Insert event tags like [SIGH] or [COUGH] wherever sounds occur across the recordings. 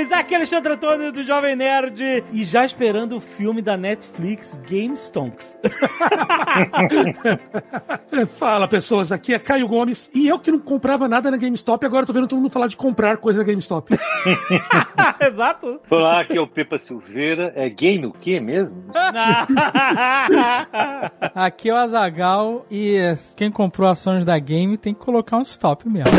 Nerds! Aqui é Alexandre Antônio do Jovem Nerd e já esperando o filme da Netflix, Game Stonks. [LAUGHS] Fala pessoas, aqui é Caio Gomes e eu que não comprava nada na GameStop, agora tô vendo todo mundo falar de comprar coisa na GameStop. [LAUGHS] Exato. Olá, aqui é o Pepa Silveira. É game o quê mesmo? [LAUGHS] Aqui é o Azagal e quem comprou ações da game tem que colocar um stop mesmo.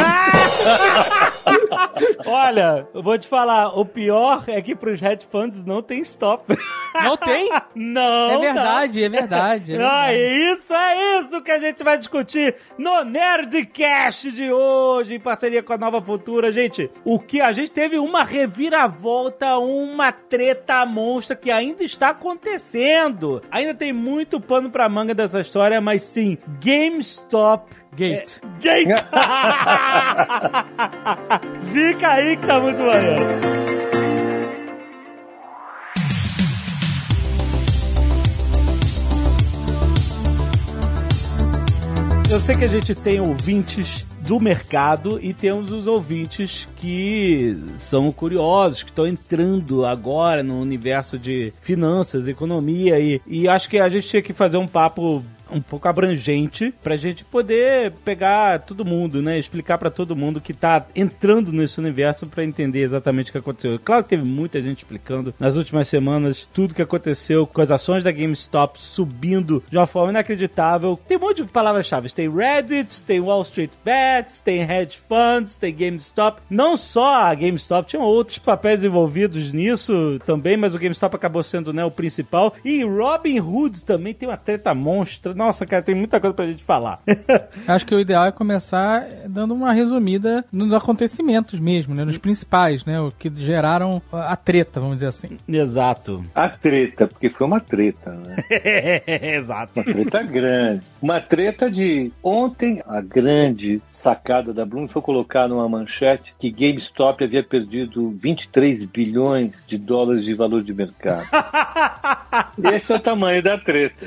Olha, eu vou te falar, o pior é que pros hedge funds não tem stop. Não tem? [LAUGHS] Não. É verdade, é verdade. É [LAUGHS] verdade. isso, é isso que a gente vai discutir no Nerdcast de hoje, em parceria com a Nova Futura. Gente, o que a gente teve uma reviravolta, uma treta monstra que ainda está acontecendo. Ainda tem muito pano pra manga dessa história, mas sim, GameStop Gate. Gate! [LAUGHS] Fica aí que tá muito maneiro. Eu sei que a gente tem ouvintes do mercado e temos os ouvintes que são curiosos, que estão entrando agora no universo de finanças, economia e, e acho que a gente tinha que fazer um papo um pouco abrangente pra gente poder pegar todo mundo, né? Explicar pra todo mundo que tá entrando nesse universo pra entender exatamente o que aconteceu. Claro que teve muita gente explicando nas últimas semanas tudo que aconteceu com as ações da GameStop subindo de uma forma inacreditável. Tem um monte de palavras-chave. Tem Reddit, tem Wall Street Bets, tem hedge funds, tem GameStop. Não só a GameStop, tinham outros papéis envolvidos nisso também, mas o GameStop acabou sendo né, o principal. E Robin Hood também tem uma treta monstra. Nossa, cara, tem muita coisa pra gente falar. [LAUGHS] Acho que o ideal é começar dando uma resumida nos acontecimentos mesmo, né? Nos principais, né? O que geraram a treta, vamos dizer assim. Exato. A treta, porque foi uma treta, né? [LAUGHS] Exato. Uma treta grande. Uma treta de ontem, a grande sacada da Bloom foi colocar numa manchete que GameStop havia perdido 23 bilhões de dólares de valor de mercado. [LAUGHS] Esse é o tamanho da treta.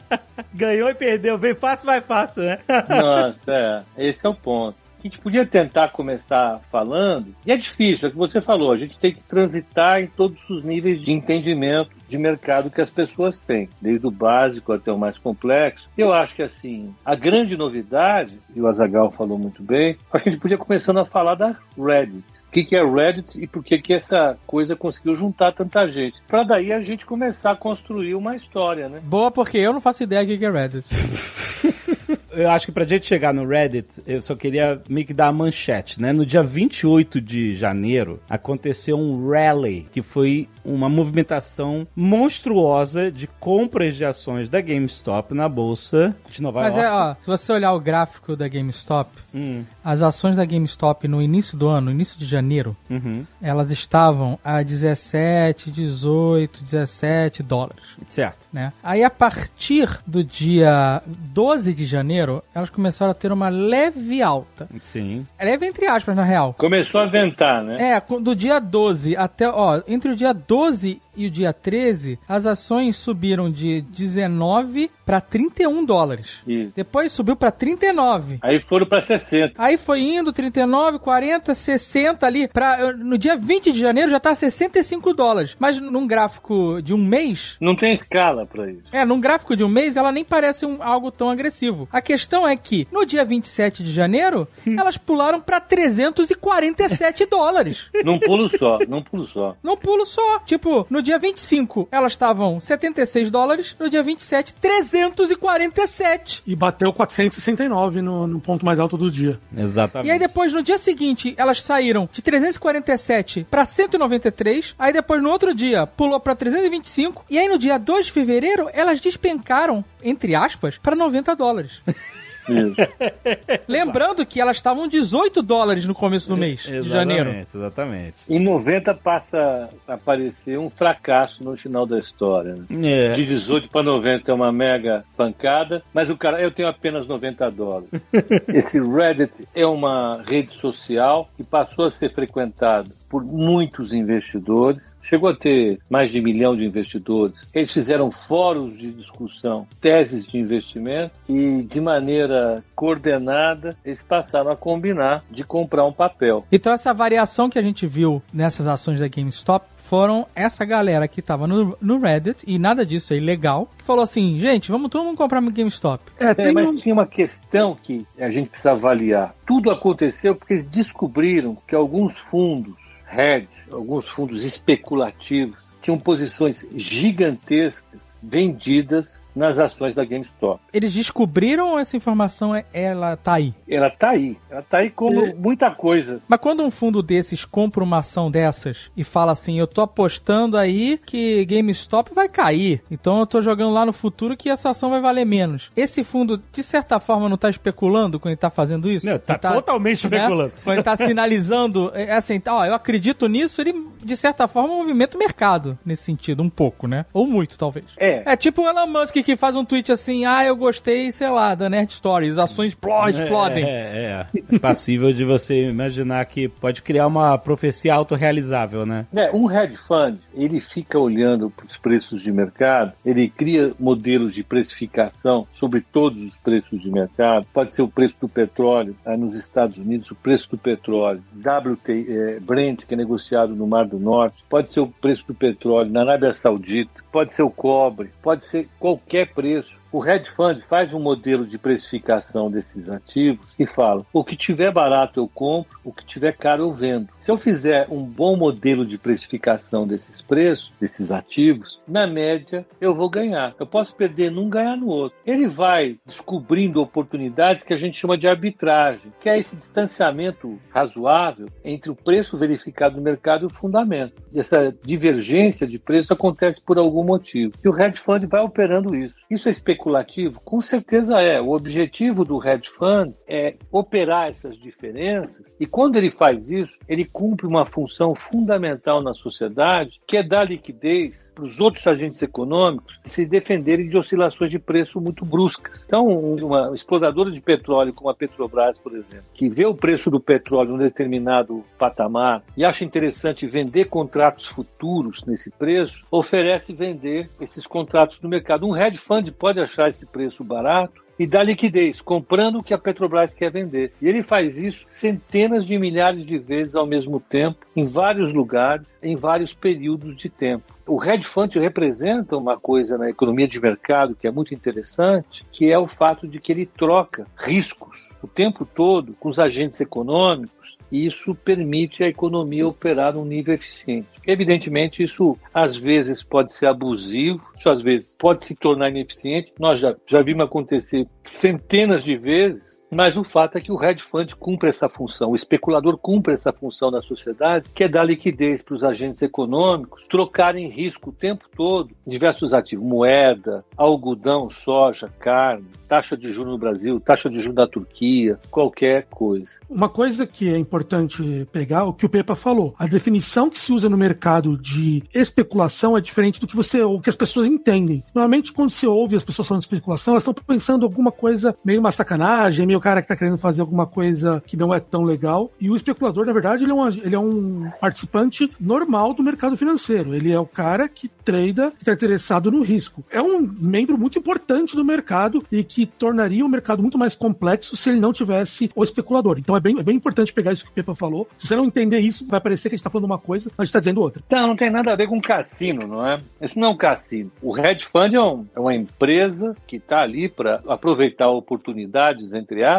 [LAUGHS] Ganhou e perdeu. Vem fácil, vai fácil, né? Nossa, é. Esse é o ponto. A gente podia tentar começar falando, e é difícil, é o que você falou, a gente tem que transitar em todos os níveis de entendimento de mercado que as pessoas têm, desde o básico até o mais complexo. Eu acho que assim, a grande novidade, e o Azagal falou muito bem, acho que a gente podia começando a falar da Reddit. O que, que é Reddit e por que, que essa coisa conseguiu juntar tanta gente? Para daí a gente começar a construir uma história, né? Boa, porque eu não faço ideia do que é Reddit. [LAUGHS] Eu acho que pra gente chegar no Reddit, eu só queria meio que dar a manchete, né? No dia 28 de janeiro, aconteceu um rally, que foi uma movimentação monstruosa de compras de ações da GameStop na bolsa de Nova Mas York. é, ó, se você olhar o gráfico da GameStop, Hum, as ações da GameStop no início do ano, no início de janeiro, uhum, elas estavam a 17, 18, 17 dólares. certo. né? Aí a partir do dia 12 de janeiro, elas começaram a ter uma leve alta. Sim. Leve entre aspas, na real. Começou a ventar, né? É, do dia 12 até, ó, entre o dia 12 12 e o dia 13, as ações subiram de 19 para 31 dólares. Isso. Depois subiu para 39. Aí foram para 60. Aí foi indo 39, 40, 60 ali. Pra, no dia 20 de janeiro já tá 65 dólares. Mas num gráfico de um mês, Não tem escala para isso. É, num gráfico de um mês, ela nem parece um- algo tão agressivo. A questão é que, no dia 27 de janeiro, elas pularam pra 347 dólares. Num pulo só, num pulo só. Num pulo só. Tipo, no dia 25, elas estavam 76 dólares. No dia 27, 347. E bateu 469 no, no ponto mais alto do dia. Exatamente. E aí depois, no dia seguinte, elas saíram de 347 pra 193. Aí depois, no outro dia, pulou pra 325. E aí no dia 2 de fevereiro, elas despencaram, entre aspas, pra 90 dólares. [LAUGHS] [LAUGHS] Lembrando que elas estavam 18 dólares no começo do mês, de janeiro. Exatamente, exatamente. Em 90 passa a aparecer um fracasso no final da história. né? É. De 18 para 90 é uma mega pancada, mas o cara, eu tenho apenas 90 dólares. [LAUGHS] Esse Reddit é uma rede social que passou a ser frequentada por muitos investidores, chegou a ter mais de um milhão de investidores. Eles fizeram fóruns de discussão, teses de investimento e, de maneira coordenada, eles passaram a combinar de comprar um papel. Então essa variação que a gente viu nessas ações da GameStop foram essa galera que tava no, no Reddit, e nada disso é ilegal, que falou assim, gente, vamos todo mundo comprar uma GameStop. É, é mas um... tinha uma questão que a gente precisa avaliar. Tudo aconteceu porque eles descobriram que alguns fundos hedge, alguns fundos especulativos, tinham posições gigantescas vendidas nas ações da GameStop. Eles descobriram essa informação, é, ela tá aí? Ela tá aí. Ela tá aí como e... muita coisa. Mas quando um fundo desses compra uma ação dessas e fala assim, eu tô apostando aí que GameStop vai cair, então eu tô jogando lá no futuro que essa ação vai valer menos. Esse fundo, de certa forma, não tá especulando quando ele tá fazendo isso? Não, tá, tá totalmente né? especulando. Quando ele tá [LAUGHS] sinalizando, é, é assim, ó, eu acredito nisso, ele, de certa forma, movimenta o mercado nesse sentido, um pouco, né? Ou muito, talvez. É. É tipo o Elon Musk que faz um tweet assim, ah, eu gostei, sei lá, da Nerd Story, as ações explodem. É, é, é. Passível de você imaginar que pode criar uma profecia autorrealizável, né? É, um hedge fund, ele fica olhando para os preços de mercado, ele cria modelos de precificação sobre todos os preços de mercado, pode ser o preço do petróleo, aí nos Estados Unidos, o preço do petróleo, WT, é, Brent, que é negociado no Mar do Norte, pode ser o preço do petróleo na Arábia Saudita, pode ser o cobre, pode ser qualquer preço. O hedge fund faz um modelo de precificação desses ativos e fala: o que tiver barato eu compro, o que tiver caro eu vendo. Se eu fizer um bom modelo de precificação desses preços, desses ativos, na média eu vou ganhar. Eu posso perder num, ganhar no outro. Ele vai descobrindo oportunidades que a gente chama de arbitragem, que é esse distanciamento razoável entre o preço verificado no mercado e o fundamento. E essa divergência de preço acontece por algum motivo. E o hedge fund vai operando isso. Isso é especulativo? Com certeza é. O objetivo do hedge fund é operar essas diferenças e quando ele faz isso, ele cumpre uma função fundamental na sociedade, que é dar liquidez para os outros agentes econômicos se defenderem de oscilações de preço muito bruscas. Então, uma exploradora de petróleo como a Petrobras, por exemplo, que vê o preço do petróleo em um determinado patamar e acha interessante vender contratos futuros nesse preço, oferece vender esses contratos no mercado. Um hedge fund pode achar esse preço barato e dar liquidez, comprando o que a Petrobras quer vender. E ele faz isso centenas de milhares de vezes ao mesmo tempo, em vários lugares, em vários períodos de tempo. O hedge fund representa uma coisa na economia de mercado que é muito interessante, que é o fato de que ele troca riscos o tempo todo com os agentes econômicos e isso permite a economia operar num nível eficiente. Evidentemente, isso às vezes pode ser abusivo, isso às vezes pode se tornar ineficiente. Nós já, já vimos acontecer centenas de vezes mas o fato é que o hedge fund cumpre essa função, o especulador cumpre essa função na sociedade, que é dar liquidez para os agentes econômicos trocarem risco o tempo todo diversos ativos, moeda, algodão, soja, carne, taxa de juros no Brasil, taxa de juros da Turquia, qualquer coisa. Uma coisa que é importante pegar, o que o Pepa falou, a definição que se usa no mercado de especulação é diferente do que você o que as pessoas entendem. Normalmente quando se ouve as pessoas falando de especulação, elas estão pensando alguma coisa meio uma sacanagem, meio cara que está querendo fazer alguma coisa que não é tão legal. E o especulador, na verdade, ele é, um, ele é um participante normal do mercado financeiro. Ele é o cara que trada, que está interessado no risco. É um membro muito importante do mercado e que tornaria o mercado muito mais complexo se ele não tivesse o especulador. Então é bem, é bem importante pegar isso que o Pepa falou. Se você não entender isso, vai parecer que a gente está falando uma coisa, mas a gente está dizendo outra. Não, não tem nada a ver com cassino, não é? Isso não é um cassino. O hedge fund é, um, é uma empresa que está ali para aproveitar oportunidades, entre aspas,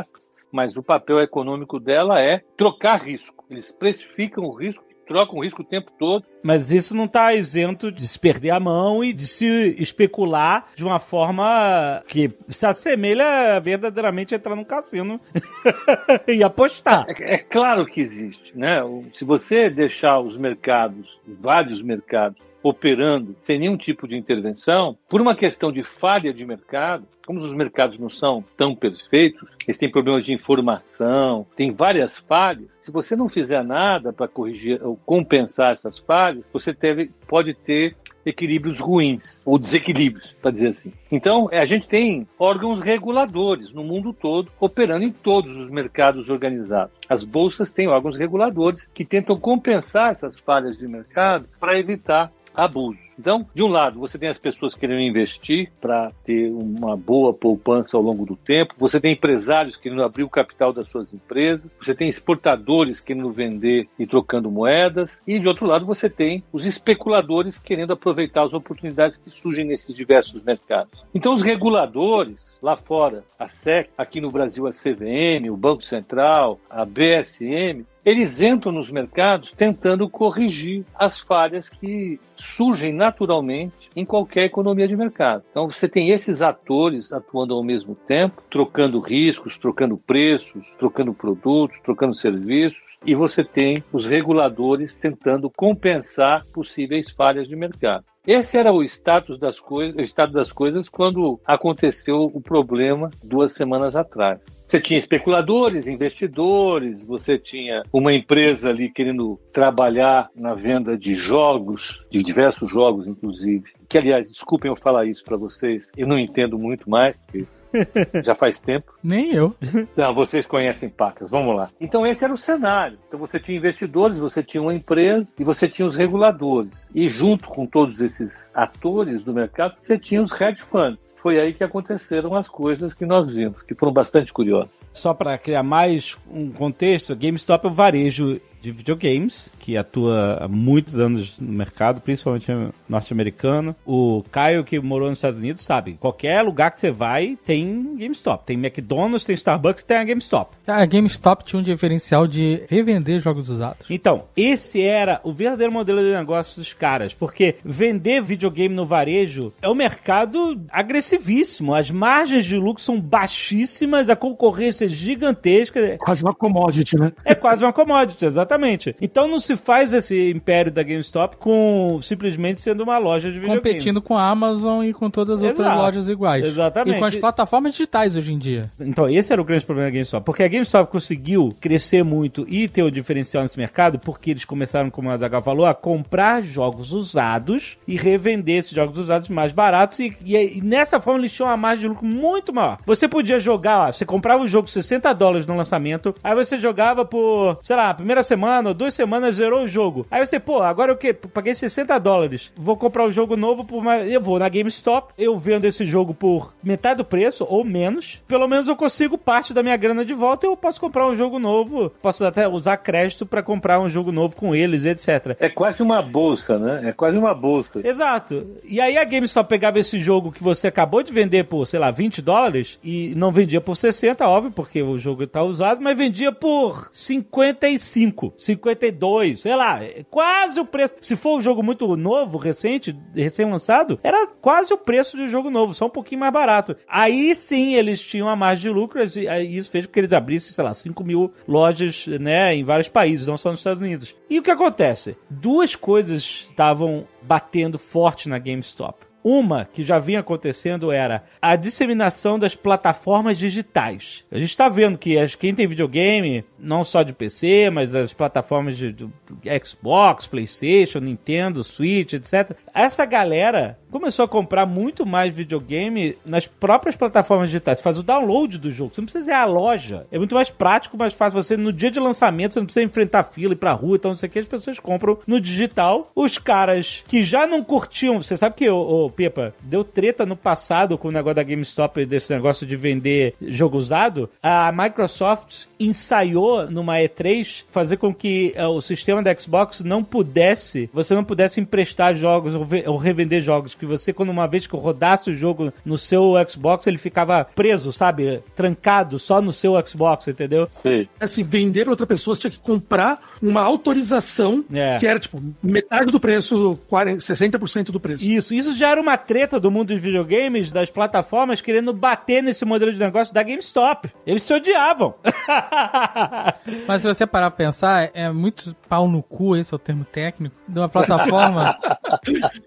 mas o papel econômico dela é trocar risco. Eles precificam o risco trocam o risco o tempo todo. Mas isso não está isento de se perder a mão e de se especular de uma forma que se assemelha verdadeiramente a entrar num cassino [LAUGHS] e apostar. É, é, claro que existe, né? Se você deixar os mercados, vários mercados, operando sem nenhum tipo de intervenção, por uma questão de falha de mercado, como os mercados não são tão perfeitos, eles têm problemas de informação, tem várias falhas. Se você não fizer nada para corrigir ou compensar essas falhas, você teve, pode ter equilíbrios ruins, ou desequilíbrios, para dizer assim. Então, a gente tem órgãos reguladores no mundo todo, operando em todos os mercados organizados. As bolsas têm órgãos reguladores que tentam compensar essas falhas de mercado para evitar abuso. Então, de um lado, você tem as pessoas querendo investir para ter uma boa poupança ao longo do tempo, você tem empresários querendo abrir o capital das suas empresas, você tem exportadores querendo vender e trocando moedas, e de outro lado, você tem os especuladores querendo aproveitar as oportunidades que surgem nesses diversos mercados. Então, os reguladores, lá fora, a SEC, aqui no Brasil a CVM, o Banco Central, a BSM, eles entram nos mercados tentando corrigir as falhas que surgem naturalmente em qualquer economia de mercado. Então você tem esses atores atuando ao mesmo tempo, trocando riscos, trocando preços, trocando produtos, trocando serviços, e você tem os reguladores tentando compensar possíveis falhas de mercado. Esse era o status das coisas, o estado das coisas quando aconteceu o problema duas semanas atrás. Você tinha especuladores, investidores, você tinha uma empresa ali querendo trabalhar na venda de jogos, de diversos jogos, inclusive. Que, aliás, desculpem eu falar isso para vocês, eu não entendo muito mais, porque [LAUGHS] já faz tempo. Nem eu. [LAUGHS] Não, vocês conhecem pacas, vamos lá. Então esse era o cenário. Então você tinha investidores, você tinha uma empresa e você tinha os reguladores. E junto com todos esses atores do mercado, você tinha os hedge funds. Foi aí que aconteceram as coisas que nós vimos, que foram bastante curiosas. Só para criar mais um contexto, GameStop é o varejo de videogames, que atua há muitos anos no mercado, principalmente norte-americano. O Caio, que morou nos Estados Unidos, sabe, qualquer lugar que você vai tem GameStop. Tem McDonald's, tem Starbucks, tem a GameStop. A GameStop tinha um diferencial de revender jogos usados. Então, esse era o verdadeiro modelo de negócio dos caras, porque vender videogame no varejo é um mercado agressivíssimo. As margens de lucro são baixíssimas, a concorrência é gigantesca. Quase uma commodity, né? É quase uma commodity, exatamente. Exatamente. Então não se faz esse império da GameStop com simplesmente sendo uma loja de videogame. Competindo com a Amazon e com todas as outras lojas iguais. Exatamente. E com as plataformas digitais hoje em dia. Então esse era o grande problema da GameStop. Porque a GameStop conseguiu crescer muito e ter o diferencial nesse mercado porque eles começaram, como a Zagal falou, a comprar jogos usados e revender esses jogos usados mais baratos e, e, e nessa forma eles tinham uma margem de lucro muito maior. Você podia jogar, ó, você comprava o jogo 60 dólares no lançamento, aí você jogava por, sei lá, a primeira semana semana ou duas semanas zerou o jogo. Aí você, pô, agora eu que paguei 60 dólares, vou comprar o um jogo novo por uma... Eu vou na GameStop, eu vendo esse jogo por metade do preço ou menos. Pelo menos eu consigo parte da minha grana de volta e eu posso comprar um jogo novo. Posso até usar crédito para comprar um jogo novo com eles, etc. É quase uma bolsa, né? É quase uma bolsa. Exato. E aí a GameStop pegava esse jogo que você acabou de vender por, sei lá, 20 dólares e não vendia por 60, óbvio, porque o jogo tá usado, mas vendia por 55. 52, sei lá, quase o preço. Se for um jogo muito novo, recente, recém-lançado, era quase o preço de um jogo novo, só um pouquinho mais barato. Aí sim eles tinham a margem de lucro e isso fez com que eles abrissem, sei lá, 5 mil lojas, né, em vários países, não só nos Estados Unidos. E o que acontece? Duas coisas estavam batendo forte na GameStop. Uma que já vinha acontecendo era a disseminação das plataformas digitais. A gente está vendo que as, quem tem videogame, não só de PC, mas as plataformas de, de Xbox, PlayStation, Nintendo, Switch, etc. Essa galera começou a comprar muito mais videogame nas próprias plataformas digitais. Você faz o download do jogo. Você não precisa ir à loja. É muito mais prático, mais fácil. Você, no dia de lançamento, você não precisa enfrentar fila ir pra rua, então não sei o que. As pessoas compram no digital. Os caras que já não curtiam. Você sabe que, ô, ô Pepa, deu treta no passado com o negócio da GameStop, desse negócio de vender jogo usado. A Microsoft ensaiou numa E3 fazer com que uh, o sistema da Xbox não pudesse, você não pudesse emprestar jogos ou revender jogos que você, quando uma vez que rodasse o jogo no seu Xbox, ele ficava preso, sabe? Trancado só no seu Xbox, entendeu? Sim. Assim, vender outra pessoa, você tinha que comprar uma autorização é. que era, tipo, metade do preço, 40, 60% do preço. Isso, isso já era uma treta do mundo dos videogames, das plataformas, querendo bater nesse modelo de negócio da GameStop. Eles se odiavam. [LAUGHS] Mas se você parar pra pensar, é muito pau no cu, esse é o termo técnico, de uma plataforma. [LAUGHS]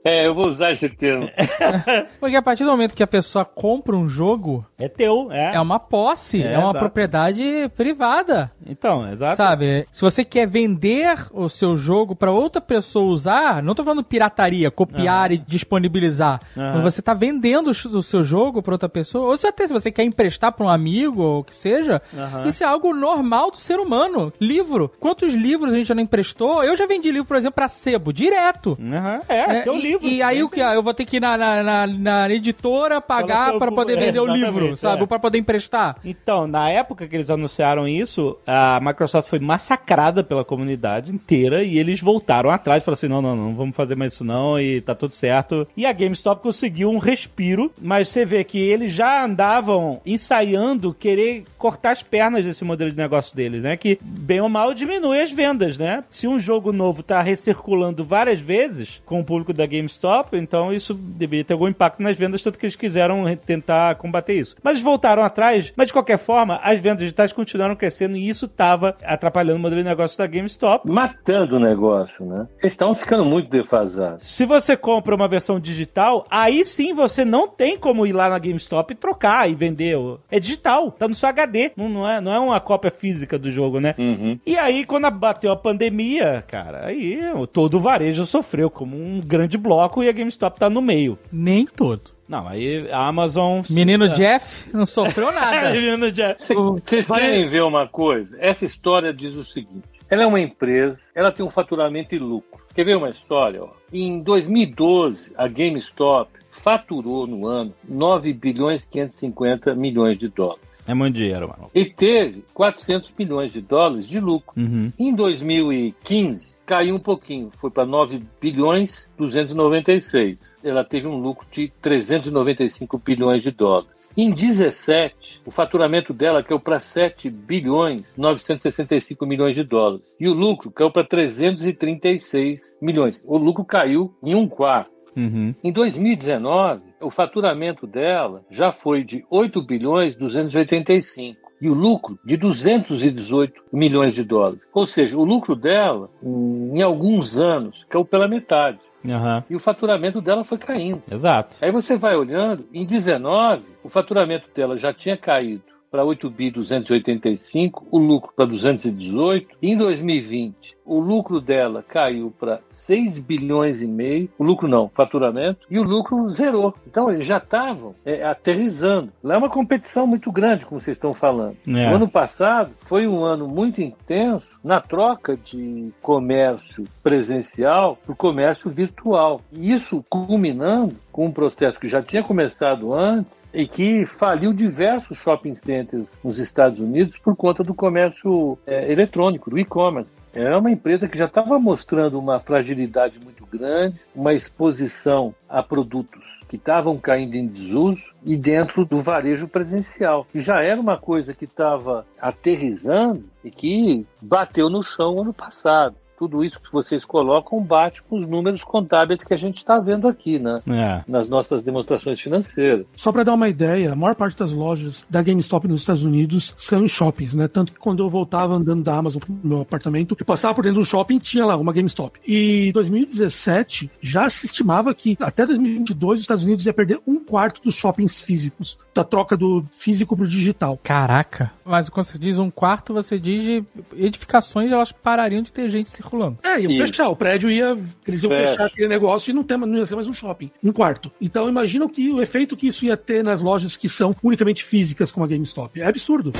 É, eu vou usar esse termo. [LAUGHS] Porque a partir do momento que a pessoa compra um jogo, É teu, é. é uma posse, é, É, uma exato. propriedade privada. Então, exato. Sabe? Se você quer vender o seu jogo pra outra pessoa usar, não tô falando pirataria, copiar e disponibilizar. Quando você tá vendendo o seu jogo pra outra pessoa, ou se até se você quer emprestar pra um amigo ou o que seja, Aham. isso é algo normal do ser humano. Livro. Quantos livros a gente já não emprestou? Eu já vendi livro, por exemplo, pra sebo, direto. Aham, É, É, teu e, livro. e aí o que? Eu vou ter que ir na, na, na- na editora pagar para poder é, vender o exatamente, livro, sabe? é. Ou para poder emprestar. Então, na época que eles anunciaram isso, a Microsoft foi massacrada pela comunidade inteira e eles voltaram atrás e falaram assim: não, não, não vamos fazer mais isso não e tá tudo certo. E a GameStop conseguiu um respiro, mas você vê que eles já andavam ensaiando querer cortar as pernas desse modelo de negócio deles, né? Que bem ou mal diminui as vendas, né? Se um jogo novo tá recirculando várias vezes com o público da GameStop, então isso deveria ter algum impacto nas vendas, tanto que eles quiseram tentar combater isso. Mas voltaram atrás, mas de qualquer forma, as vendas digitais continuaram crescendo e isso estava atrapalhando o modelo de negócio da GameStop. Matando o negócio, né? Eles estavam ficando muito defasados. Se você compra uma versão digital, aí sim você não tem como ir lá na GameStop e trocar e vender. É digital, tá no seu HD, não, não é, não é uma cópia física do jogo, né? Uhum. E aí, quando bateu a pandemia, cara, aí todo o varejo sofreu como um grande bloco e a GameStop tá no meio. Nem todo. Não, aí a Amazon. Menino É. Jeff não sofreu [LAUGHS] nada. Menino Jeff. Cê- Vocês querem ver uma coisa? Essa história diz o seguinte: ela é uma empresa, ela tem um faturamento e lucro. Quer ver uma história? ó? Em 2012, a GameStop faturou no ano 9 bilhões e 550 milhões de dólares. É muito dinheiro, mano. E teve 400 milhões de dólares de lucro. Uhum. Em 2015, caiu um pouquinho, foi para 9 bilhões 296. Ela teve um lucro de 395 bilhões de dólares. Em 17, o faturamento dela caiu para 7 bilhões 965 milhões de dólares. E o lucro caiu para 336 milhões. O lucro caiu em um quarto. Uhum. Em 2019, o faturamento dela já foi de 8 bilhões 285 e o lucro de 218 milhões de dólares. Ou seja, o lucro dela, em alguns anos, caiu pela metade. Aham. E o faturamento dela foi caindo. Exato. Aí você vai olhando, em 19, o faturamento dela já tinha caído para 8 bi 285, o lucro para 218. E em 2020, o lucro dela caiu para 6 bilhões e meio, o lucro não, faturamento, e o lucro zerou. Então eles já estavam é, aterrizando. Lá é uma competição muito grande, como vocês estão falando. É. O ano passado foi um ano muito intenso na troca de comércio presencial por comércio virtual. E isso culminando com um processo que já tinha começado antes e que faliu diversos shopping centers nos Estados Unidos por conta do comércio eh, eletrônico, do e-commerce. Era uma empresa que já estava mostrando uma fragilidade muito grande, uma exposição a produtos que estavam caindo em desuso e dentro do varejo presencial. E já era uma coisa que estava aterrizando e que bateu no chão ano passado. Tudo isso que vocês colocam bate com os números contábeis que a gente está vendo aqui, né? É. Nas nossas demonstrações financeiras. Só para dar uma ideia, a maior parte das lojas da GameStop nos Estados Unidos são em shoppings, né? Tanto que quando eu voltava andando da Amazon pro meu apartamento, eu passava por dentro de um shopping e tinha lá uma GameStop. E em 2017 já se estimava que até 2022 os Estados Unidos ia perder um quarto dos shoppings físicos, da troca do físico pro digital. Caraca. Mas quando você diz um quarto, você diz de edificações, elas parariam de ter gente circulando. É, iam Isso. fechar, o prédio ia, eles iam Fecha. fechar aquele negócio e não, tem, não ia ser mais um shopping, um quarto. Então imagina o que o efeito que isso ia ter nas lojas que são unicamente físicas como a GameStop. É absurdo.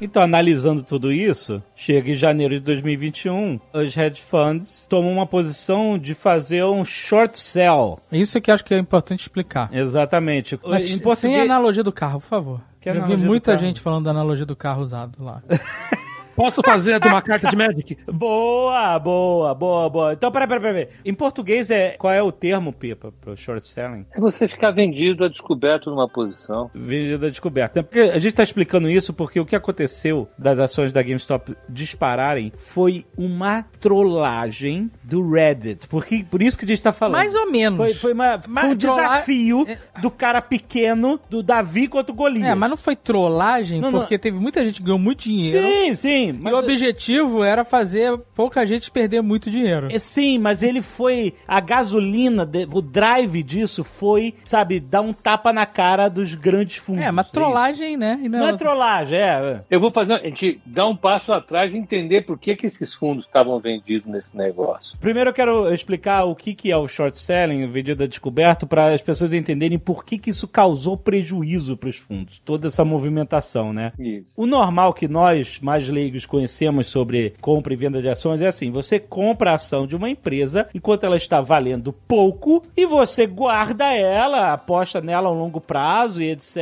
Então, analisando tudo isso, chega em janeiro de 2021, os hedge funds tomam uma posição de fazer um short sell. Isso que eu acho que é importante explicar. Exatamente. Mas em sem português, a analogia do carro, por favor. Que Eu vi muita gente falando da analogia do carro usado lá. [LAUGHS] Posso fazer a de uma carta de Magic? [LAUGHS] Boa, boa, boa, boa. Então, peraí, peraí, peraí. Em português, é, qual é o termo, Pipa, pro short selling? É você ficar vendido a descoberto numa posição. Vendida descoberta. Porque a gente está explicando isso porque o que aconteceu das ações da GameStop dispararem foi uma trollagem do Reddit. Porque, por isso que a gente está falando. Mais ou menos. Foi, foi, uma, Mas um desafio É. do cara pequeno, do Davi contra o Golias. É, mas não foi trollagem, Não, não. porque teve muita gente que ganhou muito dinheiro. Sim, sim. Sim, E mas o objetivo era fazer pouca gente perder muito dinheiro. É, Sim, mas ele foi. A gasolina, o drive disso foi, sabe, dar um tapa na cara dos grandes fundos. É, mas isso. trollagem, né? E Não é trollagem, é. Eu vou fazer, a gente dá um passo atrás e entender por que, que esses fundos estavam vendidos nesse negócio. Primeiro eu quero explicar o que, que é o short selling, o vendido a descoberto, para as pessoas entenderem por que, que isso causou prejuízo para os fundos. Toda essa movimentação, né? Isso. O normal que nós, mais leigos, conhecemos sobre compra e venda de ações é assim: você compra a ação de uma empresa enquanto ela está valendo pouco e você guarda ela, aposta nela a um longo prazo e etc.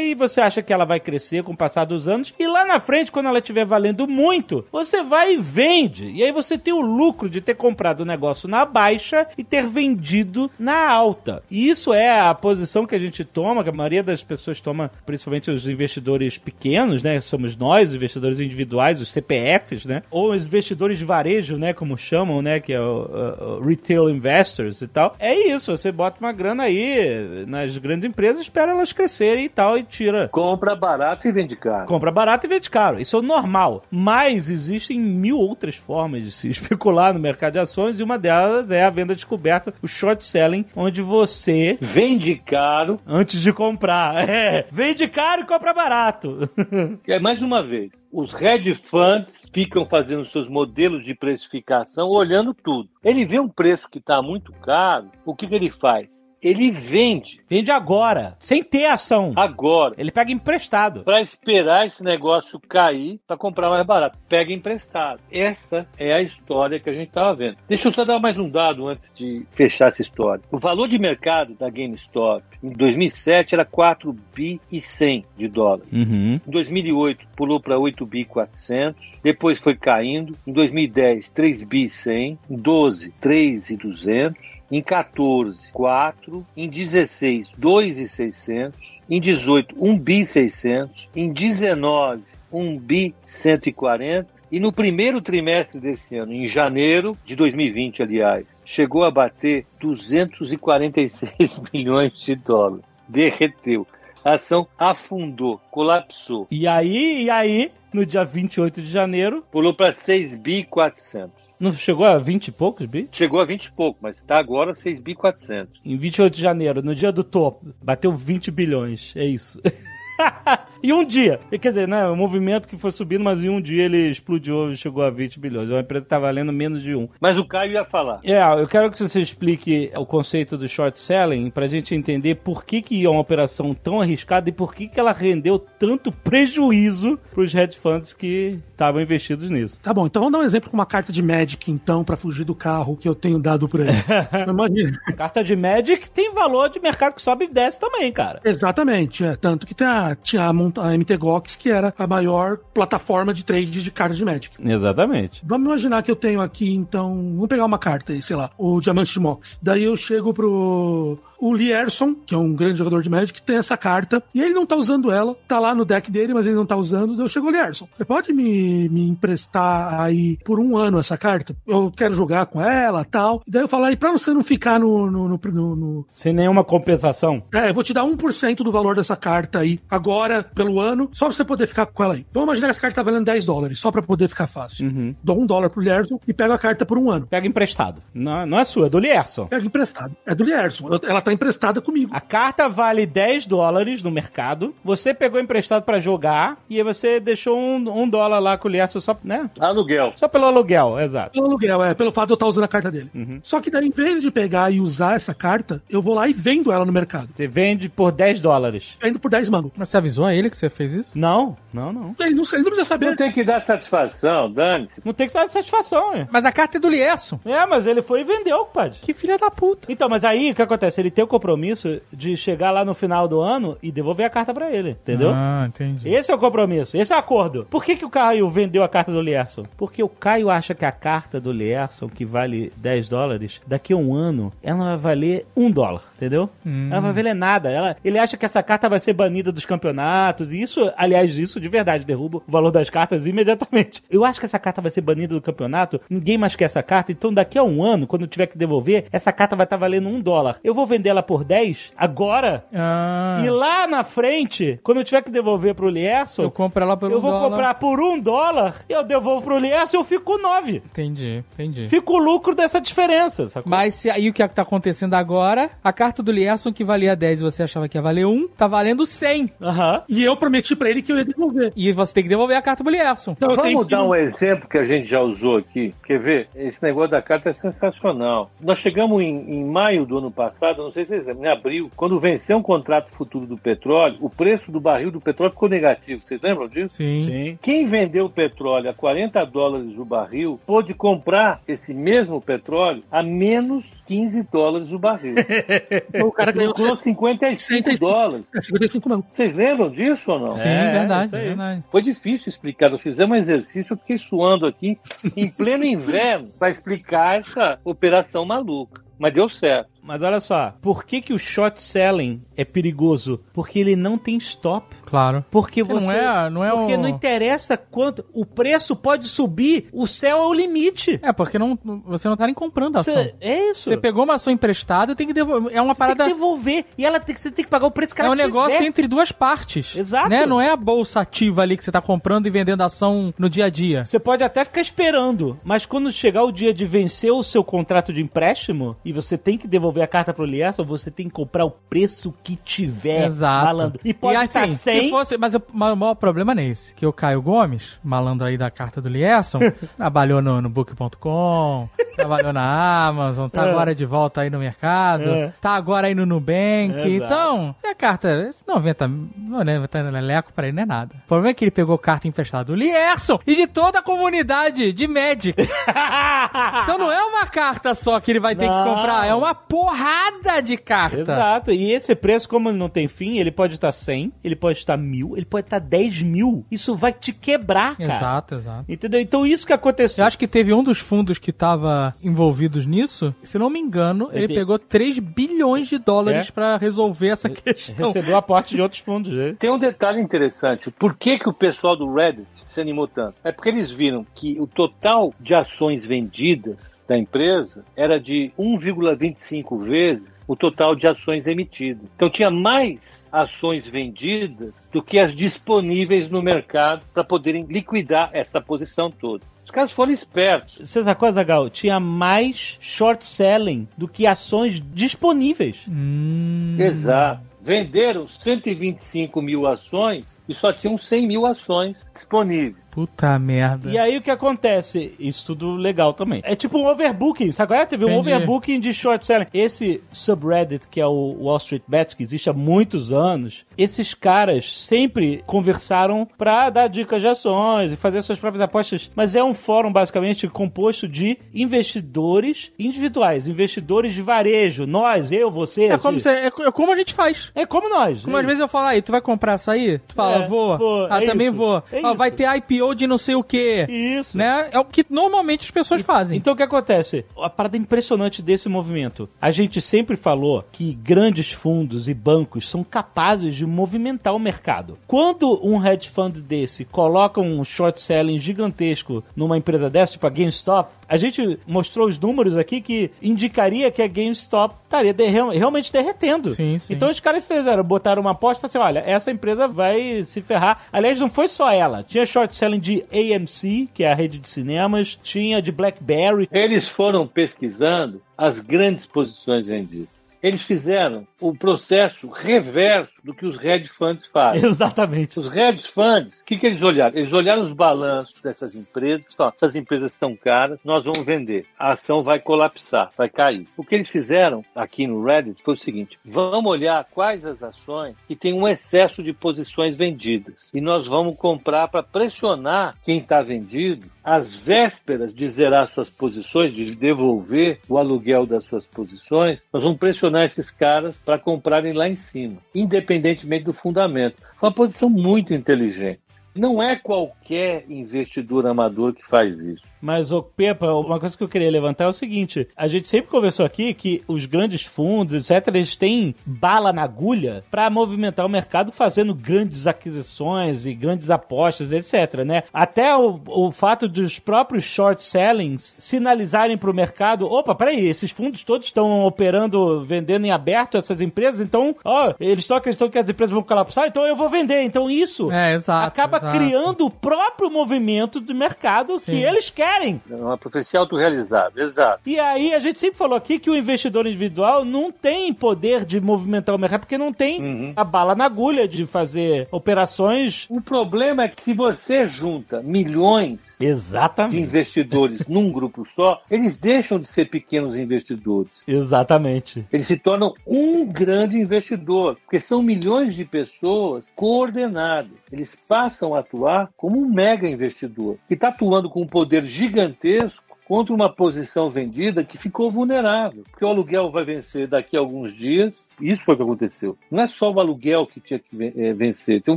E você acha que ela vai crescer com o passar dos anos. E lá na frente, quando ela estiver valendo muito, você vai e vende. E aí você tem o lucro de ter comprado o negócio na baixa e ter vendido na alta. E isso é a posição que a gente toma, que a maioria das pessoas toma, principalmente os investidores pequenos, né? Somos nós, investidores individuais, os CPFs, né? Ou os investidores de varejo, né? Como chamam, né? Que é o, o- o retail investors e tal. É isso, você bota uma grana aí nas grandes empresas, espera elas crescerem e tal, e tira. Compra barato e vende caro. Compra barato e vende caro. Isso é o normal. Mas existem mil outras formas de se [LAUGHS] especular no mercado de ações e uma delas é a venda descoberta, o short selling, onde você, Vende caro. antes de comprar, [LAUGHS] é, vende caro e compra barato. [LAUGHS] É, mais uma vez, os hedge funds ficam fazendo seus modelos de precificação, olhando tudo. Ele vê um preço que está muito caro, o que, que ele faz? Ele vende Vende agora, sem ter ação. agora. Ele pega emprestado. Para esperar esse negócio cair para comprar mais barato. Pega emprestado. Essa é a história que a gente estava vendo. Deixa eu só dar mais um dado antes de fechar essa história. O valor de mercado da GameStop em 2007 era 4 bi e 100 de dólares. Uhum. Em 2008 pulou para 8 bi 400, depois foi caindo. Em 2010 3 bi 100, em 12 3 e 200, em 14 4, em 16 2 e 600, em 18 1 bi 600, em 19 1 bi 140 e no primeiro trimestre desse ano, em janeiro de 2020, aliás, chegou a bater 246 [LAUGHS] milhões de dólares. Derreteu. A ação afundou, colapsou. E aí, e aí, no dia 28 de janeiro, Pulou para 6 bi 400. Não chegou a 20 e poucos, bi? Chegou a 20 e pouco, mas está agora 6 bi 400. Em 28 de janeiro, no dia do topo, bateu 20 bilhões. É isso. [LAUGHS] [LAUGHS] e um dia, quer dizer, né, um movimento que foi subindo, mas em um dia ele explodiu e chegou a 20 bilhões. É uma empresa que está valendo menos de um. Mas o Caio ia falar. É, eu quero que você explique o conceito do short selling pra gente entender por que, que é uma operação tão arriscada e por que, que ela rendeu tanto prejuízo pros hedge funds que estavam investidos nisso. Tá bom, então vamos dar um exemplo com uma carta de Magic, então, pra fugir do carro que eu tenho dado por aí. [LAUGHS] Imagina. Carta de Magic tem valor de mercado que sobe e desce também, cara. Exatamente, é. Tanto que tem a, tinha a, monta- a MTGOX, que era a maior plataforma de trade de cartas de Magic. Exatamente. Vamos imaginar que eu tenho aqui, então. Vamos pegar uma carta aí, sei lá, o Diamante de Mox. Daí eu chego pro. O Lierson, que é um grande jogador de Magic, tem essa carta e ele não tá usando ela, tá lá no deck dele, mas ele não tá usando. Daí eu chego, Lierson, você pode me, me emprestar aí por um ano essa carta? Eu quero jogar com ela tal. E daí eu falo, aí pra você não ficar no. no, no, no- no- Sem nenhuma compensação. É, eu vou te dar 1% do valor dessa carta aí, agora, pelo ano, só pra você poder ficar com ela aí. Vamos imaginar que essa carta tá valendo 10 dólares, só pra poder ficar fácil. Uhum. Dou um dólar pro Lierson e pego a carta por um ano. Pega emprestado. Não, não é sua, é do Lierson. Pega emprestado. É do Lierson. Ela tá emprestada comigo. A carta vale 10 dólares no mercado. Você pegou emprestado pra jogar e aí você deixou um, um dólar lá com o Lierson só, né? Aluguel. Só pelo aluguel, exato. Pelo aluguel, é, pelo fato de eu estar usando a carta dele. Uhum. Só que daí, em vez de pegar e usar essa carta, eu vou lá e vendo ela no mercado. Você vende por 10 dólares. Vendo por 10 mangos. Mas você avisou a ele que você fez isso? Não, não, não. Ele não, ele não precisa saber. Não tem que dar satisfação, dane-se. Não tem que dar satisfação, é. Mas a carta é do Lierson. É, mas ele foi e vendeu, compadre. Que filha da puta. Então, mas aí o que acontece? Ele tem o compromisso de chegar lá no final do ano e devolver a carta pra ele, entendeu? Ah, entendi. Esse é o compromisso, esse é o acordo. Por que, que o Caio vendeu a carta do Lierson? Porque o Caio acha que a carta do Lierson, que vale 10 dólares, daqui a um ano, ela vai valer um dólar. Entendeu? Ela vai valer nada. Ela, ele acha que essa carta vai ser banida dos campeonatos. E isso, aliás, isso de verdade derruba o valor das cartas imediatamente. Eu acho que essa carta vai ser banida do campeonato. Ninguém mais quer essa carta. Então, daqui a um ano, quando eu tiver que devolver, essa carta vai estar valendo um dólar. Eu vou vender ela por 10 agora. Ah, E lá na frente, quando eu tiver que devolver pro Lierson, eu compro ela pelo eu vou dólar. comprar por um dólar, eu devolvo pro Lierson e eu fico com 9. Entendi, entendi. Fico o lucro dessa diferença, sacou? Mas se, aí o que tá acontecendo agora, a carta do Lierson que valia 10 e você achava que ia valer 1, tá valendo 100. Aham. E eu prometi pra ele que eu ia devolver. E você tem que devolver a carta pro Lierson. Então eu tenho Vamos que... dar um exemplo que a gente já usou aqui. Quer ver? Esse negócio da carta é sensacional. Nós chegamos em, em maio do ano passado, não sei se vocês lembram, em abril, quando venceu um contrato futuro do petróleo, o preço do barril do petróleo ficou negativo. Vocês lembram disso? Sim. Sim. Quem vendeu o petróleo a 40 dólares o barril pôde comprar esse mesmo petróleo a menos 15 dólares o barril. [LAUGHS] O cara ganhou Lucrou 55 65. dólares. É, 55 não. Vocês lembram disso ou não? Sim, É, verdade, verdade. Foi difícil explicar. Nós fizemos um exercício, eu fiquei suando aqui em pleno inverno para explicar essa operação maluca. Mas deu certo. Mas olha só, por que, que o short selling é perigoso? Porque ele não tem stop. Claro. Porque você. não é- não é porque o- não interessa quanto. O preço pode subir, o céu é o limite. É, porque não, você não tá nem comprando a ação. É isso. Você pegou uma ação emprestada e tem que devolver. É uma Você tem parada. que devolver. E ela tem, que- você tem que pagar o preço que É ela um negócio tiver. entre duas partes. Exato. Né? Não é a bolsa ativa ali que você tá comprando e vendendo ação no dia a dia. Você pode até ficar esperando, mas quando chegar o dia de vencer o seu contrato de empréstimo e você tem que devolver a carta pro Lierson, você tem que comprar o preço que tiver, Exato. malandro. E pode assim, estar sem... se fosse, mas o ma- maior problema é esse, que o Caio Gomes, malandro aí da carta do Lierson, [LAUGHS] trabalhou no, no book.com, trabalhou na Amazon, tá É. agora de volta aí no mercado, É. tá agora aí no Nubank, Exato. então, se a carta, esse 90, 90 leleco pra ele não é nada. O problema é que ele pegou carta emprestada do Lierson e de toda a comunidade de Magic. [LAUGHS] então não é uma carta só que ele vai ter Não. que comprar, é uma porrada de carta. Exato, e esse preço, como ele não tem fim, ele pode estar 100, ele pode estar mil, ele pode estar 10 mil. Isso vai te quebrar, cara. Exato, exato. Entendeu? Então isso que aconteceu. Eu acho que teve um dos fundos que estava envolvidos nisso. Se não me engano, ele Ele- pegou 3 bilhões de dólares É? pra resolver essa questão. Recebeu aporte de outros fundos. né? Tem um detalhe interessante. Por que, que o pessoal do Reddit se animou tanto? É porque eles viram que o total de ações vendidas da empresa era de 1,25 vezes o total de ações emitidas. Então tinha mais ações vendidas do que as disponíveis no mercado para poderem liquidar essa posição toda. Os caras foram espertos. Você sabe coisa, Gal? Tinha mais short selling do que ações disponíveis. Hum, Exato. Venderam 125 mil ações e só tinham 100 mil ações disponíveis. puta merda. E aí o que acontece? Isso tudo legal também. É tipo um overbooking. Sabe agora teve um Entendi. overbooking de short selling. Esse subreddit que é o Wall Street Bets, que existe há muitos anos, esses caras sempre conversaram pra dar dicas de ações e fazer suas próprias apostas. Mas é um fórum basicamente composto de investidores individuais, investidores de varejo. Nós, eu, você. É como, assim. você- é é como a gente faz. É como nós. Como às vezes eu falo, aí, tu vai comprar açaí? Tu fala, É, vou. ah, é também isso, vou. é vai ter IPO de não sei o quê. Isso. Né? É o que normalmente as pessoas fazem. Então o que acontece? A parada impressionante desse movimento. A gente sempre falou que grandes fundos e bancos são capazes de movimentar o mercado. Quando um hedge fund desse coloca um short selling gigantesco numa empresa dessa, tipo a GameStop, a gente mostrou os números aqui que indicaria que a GameStop estaria de- real- realmente derretendo. Sim, sim. Então os caras fizeram, botaram uma aposta e falaram assim, olha, essa empresa vai se ferrar. Aliás, não foi só ela. Tinha short selling de AMC, que é a rede de cinemas, tinha de BlackBerry. Eles foram pesquisando as grandes posições vendidas. Eles fizeram o processo reverso do que os hedge funds fazem. [LAUGHS] Exatamente. Os hedge funds, o que, que eles olharam? Eles olharam os balanços dessas empresas falaram, essas empresas estão caras, nós vamos vender. A ação vai colapsar, vai cair. O que eles fizeram aqui no Reddit foi o seguinte, vamos olhar quais as ações que têm um excesso de posições vendidas. E nós vamos comprar para pressionar quem está vendido às vésperas de zerar suas posições, de devolver o aluguel das suas posições, nós vamos pressionar esses caras para comprarem lá em cima, independentemente do fundamento. Foi uma posição muito inteligente. Não é qualquer investidor amador que faz isso. Mas, o Pepa, uma coisa que eu queria levantar é o seguinte: a gente sempre conversou aqui que os grandes fundos, etc., eles têm bala na agulha para movimentar o mercado fazendo grandes aquisições e grandes apostas, etc., né? Até o, o fato dos próprios short sellings sinalizarem para o mercado: opa, peraí, esses fundos todos estão operando, vendendo em aberto essas empresas, então, ó, eles estão acreditando que as empresas vão colapsar, então eu vou vender. Então isso É, exato, acaba exato. criando o próprio movimento do mercado que Sim. eles querem. É uma profecia autorrealizável, exato. E aí a gente sempre falou aqui que o investidor individual não tem poder de movimentar o mercado porque não tem Uhum. a bala na agulha de fazer operações. O problema é que se você junta milhões de Exatamente. investidores [LAUGHS] num grupo só, eles deixam de ser pequenos investidores. Exatamente. Eles se tornam um grande investidor, porque são milhões de pessoas coordenadas. Eles passam a atuar como um mega investidor, que está atuando com um poder gigantesco contra uma posição vendida que ficou vulnerável. Porque o aluguel vai vencer daqui a alguns dias. Isso foi o que aconteceu. Não é só o aluguel que tinha que eh, vencer. Tem um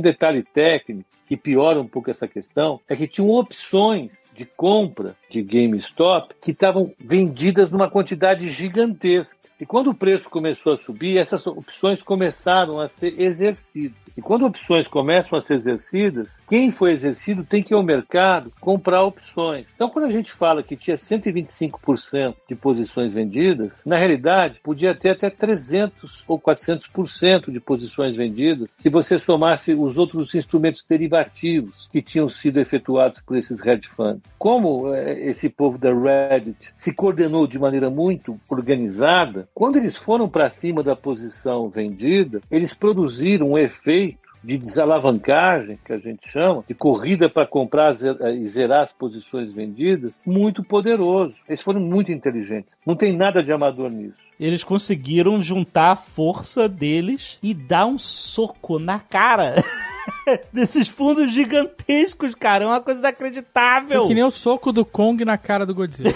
detalhe técnico que piora um pouco essa questão, é que tinham opções de compra de GameStop que estavam vendidas numa quantidade gigantesca. E quando o preço começou a subir, essas opções começaram a ser exercidas. E quando opções começam a ser exercidas, quem foi exercido tem que ir ao mercado comprar opções. Então, quando a gente fala que tinha 125% de posições vendidas, na realidade, podia ter até 300 ou 400% de posições vendidas se você somasse os outros instrumentos derivativos que tinham sido efetuados por esses hedge funds. Como eh, esse povo da Reddit se coordenou de maneira muito organizada, quando eles foram para cima da posição vendida, eles produziram um efeito de desalavancagem, que a gente chama, de corrida para comprar e zerar as posições vendidas, muito poderoso. Eles foram muito inteligentes. Não tem nada de amador nisso. Eles conseguiram juntar a força deles e dar um soco na cara [LAUGHS] [LAUGHS] desses fundos gigantescos, cara. É uma coisa inacreditável. Foi que nem o soco do Kong na cara do Godzilla.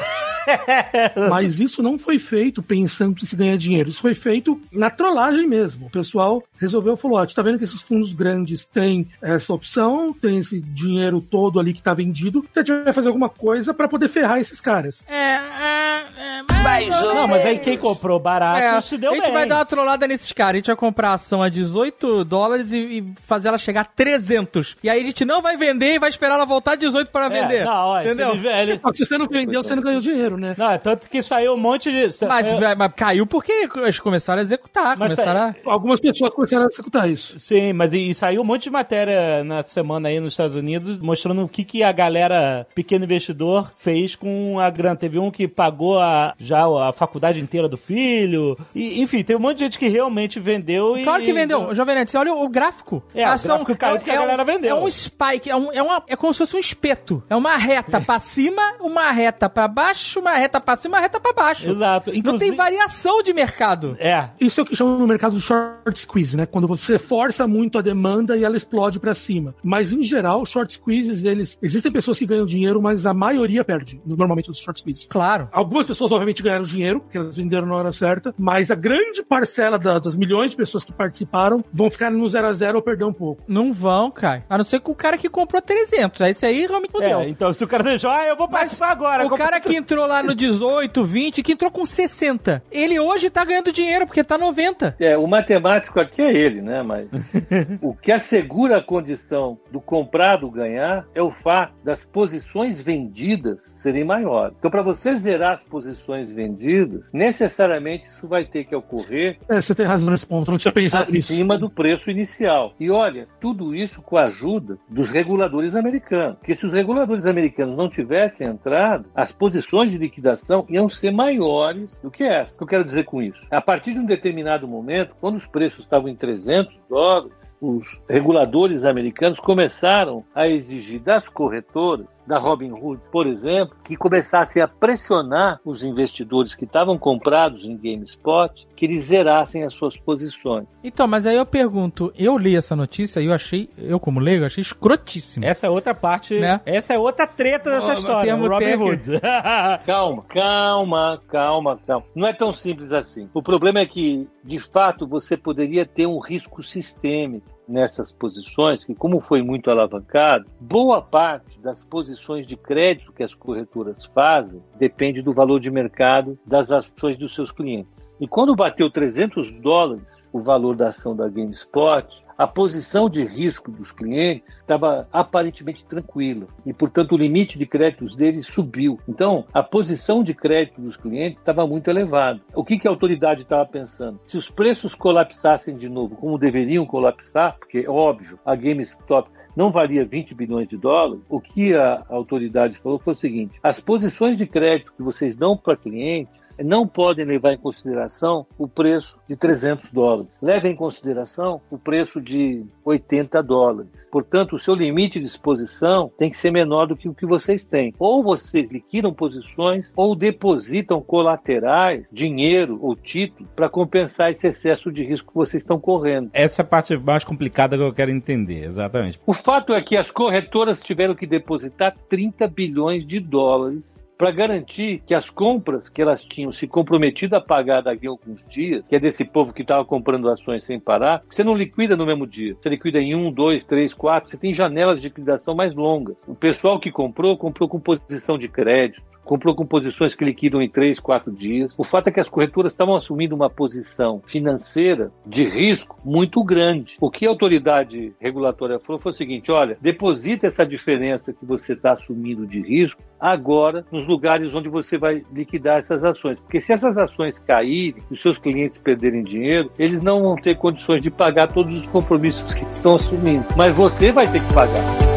[LAUGHS] Mas isso não foi feito pensando em se ganhar dinheiro. Isso foi feito na trollagem mesmo. O pessoal resolveu, falou, ó, a gente tá vendo que esses fundos grandes têm essa opção, tem esse dinheiro todo ali que tá vendido, então a gente vai fazer alguma coisa pra poder ferrar esses caras. é, é, é, mais ou Não, mas aí quem comprou barato É, se deu a gente bem. vai dar uma trollada nesses caras. A gente vai comprar a ação a 18 dólares e, e fazer ela chegar a 300. E aí a gente não vai vender e vai esperar ela voltar a 18 para É, vender. não, olha, entendeu? se ele- se você não vendeu, você não ganhou dinheiro, né? Não, é tanto que saiu um monte de. Mas, saiu- vai- mas caiu porque eles começaram a executar, Mas começaram a... Algumas pessoas começaram a executar isso. Sim, mas e, e saiu um monte de matéria na semana aí nos Estados Unidos mostrando o que, que a galera pequeno investidor fez com a grana. Teve um que pagou a, já a faculdade inteira do filho. E, enfim, tem um monte de gente que realmente vendeu e. Claro que vendeu. Jovem Nerd, você olha o gráfico. É, o gráfico caiu porque a um- galera vendeu. É um spike, é, um, é, uma, é como se fosse um espeto. É uma reta pra cima, uma reta pra baixo, uma reta pra cima, uma reta pra baixo. Exato. Não Inclusive- tem variação de mercado. É. Isso é o que chamam no mercado de short squeeze, né? Quando você força muito a demanda e ela explode pra cima. Mas em geral, short squeezes, eles existem pessoas que ganham dinheiro, mas a maioria perde, normalmente dos short squeezes. Claro. Algumas pessoas, obviamente, ganharam dinheiro, porque elas venderam na hora certa, mas a grande parcela da- das milhões de pessoas que participaram vão ficar no zero a zero ou perder um pouco. Não vão, cara. A não ser que o cara que comprou 300. Aí Esse aí realmente fudeu. É, então se o cara deixou, ah, eu vou participar agora. O cara que entrou lá no [LAUGHS] 18, 20, que entrou com 60, ele hoje tá ganhando dinheiro porque tá 90. É, o matemático aqui é ele, né? Mas [LAUGHS] o que assegura a condição do comprado ganhar é o fato das posições vendidas serem maiores. Então, para você zerar as posições vendidas, necessariamente isso vai ter que ocorrer É, você tem razão nesse ponto, não tinha pensado nisso. acima do preço inicial. E olha, tudo isso com a ajuda dos reguladores americanos. Porque se os reguladores americanos não tivessem entrado, as posições de liquidação iam ser maiores do que essa. O que eu quero dizer com isso? A partir de um determinado momento, quando os preços estavam em 300 dólares, os reguladores americanos começaram a exigir das corretoras da Robinhood, por exemplo, que começassem a pressionar os investidores que estavam comprados em GameSpot que eles zerassem as suas posições. Então, mas aí eu pergunto, eu li essa notícia e eu achei, eu como leigo, achei escrotíssimo. Essa é outra parte, Né? essa é outra treta dessa Ó, história, o Robin. Hood. [LAUGHS] Calma, calma, calma, calma. Não é tão simples assim. O problema é que, de fato, você poderia ter um risco sistêmico. Nessas posições que, como foi muito alavancado, boa parte das posições de crédito que as corretoras fazem depende do valor de mercado das ações dos seus clientes. E quando bateu 300 dólares o valor da ação da GameSpot, a posição de risco dos clientes estava aparentemente tranquila e, portanto, o limite de créditos deles subiu. Então, a posição de crédito dos clientes estava muito elevada. O que, que a autoridade estava pensando? Se os preços colapsassem de novo, como deveriam colapsar, porque, óbvio, a GameStop não valia 20 bilhões de dólares, o que a autoridade falou foi o seguinte: as posições de crédito que vocês dão para clientes não podem levar em consideração o preço de 300 dólares. Levem em consideração o preço de 80 dólares. Portanto, o seu limite de exposição tem que ser menor do que o que vocês têm. Ou vocês liquidam posições ou depositam colaterais, dinheiro ou título para compensar esse excesso de risco que vocês estão correndo. Essa é a parte mais complicada que eu quero entender, exatamente. O fato é que as corretoras tiveram que depositar 30 bilhões de dólares para garantir que as compras que elas tinham se comprometido a pagar daqui a alguns dias, que é desse povo que estava comprando ações sem parar, você não liquida no mesmo dia. Você liquida em um, dois, três, quatro. Você tem janelas de liquidação mais longas. O pessoal que comprou, comprou com posição de crédito comprou com posições que liquidam em três, quatro dias. O fato é que as corretoras estavam assumindo uma posição financeira de risco muito grande. O que a autoridade regulatória falou foi o seguinte: olha, deposita essa diferença que você está assumindo de risco agora nos lugares onde você vai liquidar essas ações. Porque se essas ações caírem, os seus clientes perderem dinheiro, eles não vão ter condições de pagar todos os compromissos que estão assumindo. Mas você vai ter que pagar.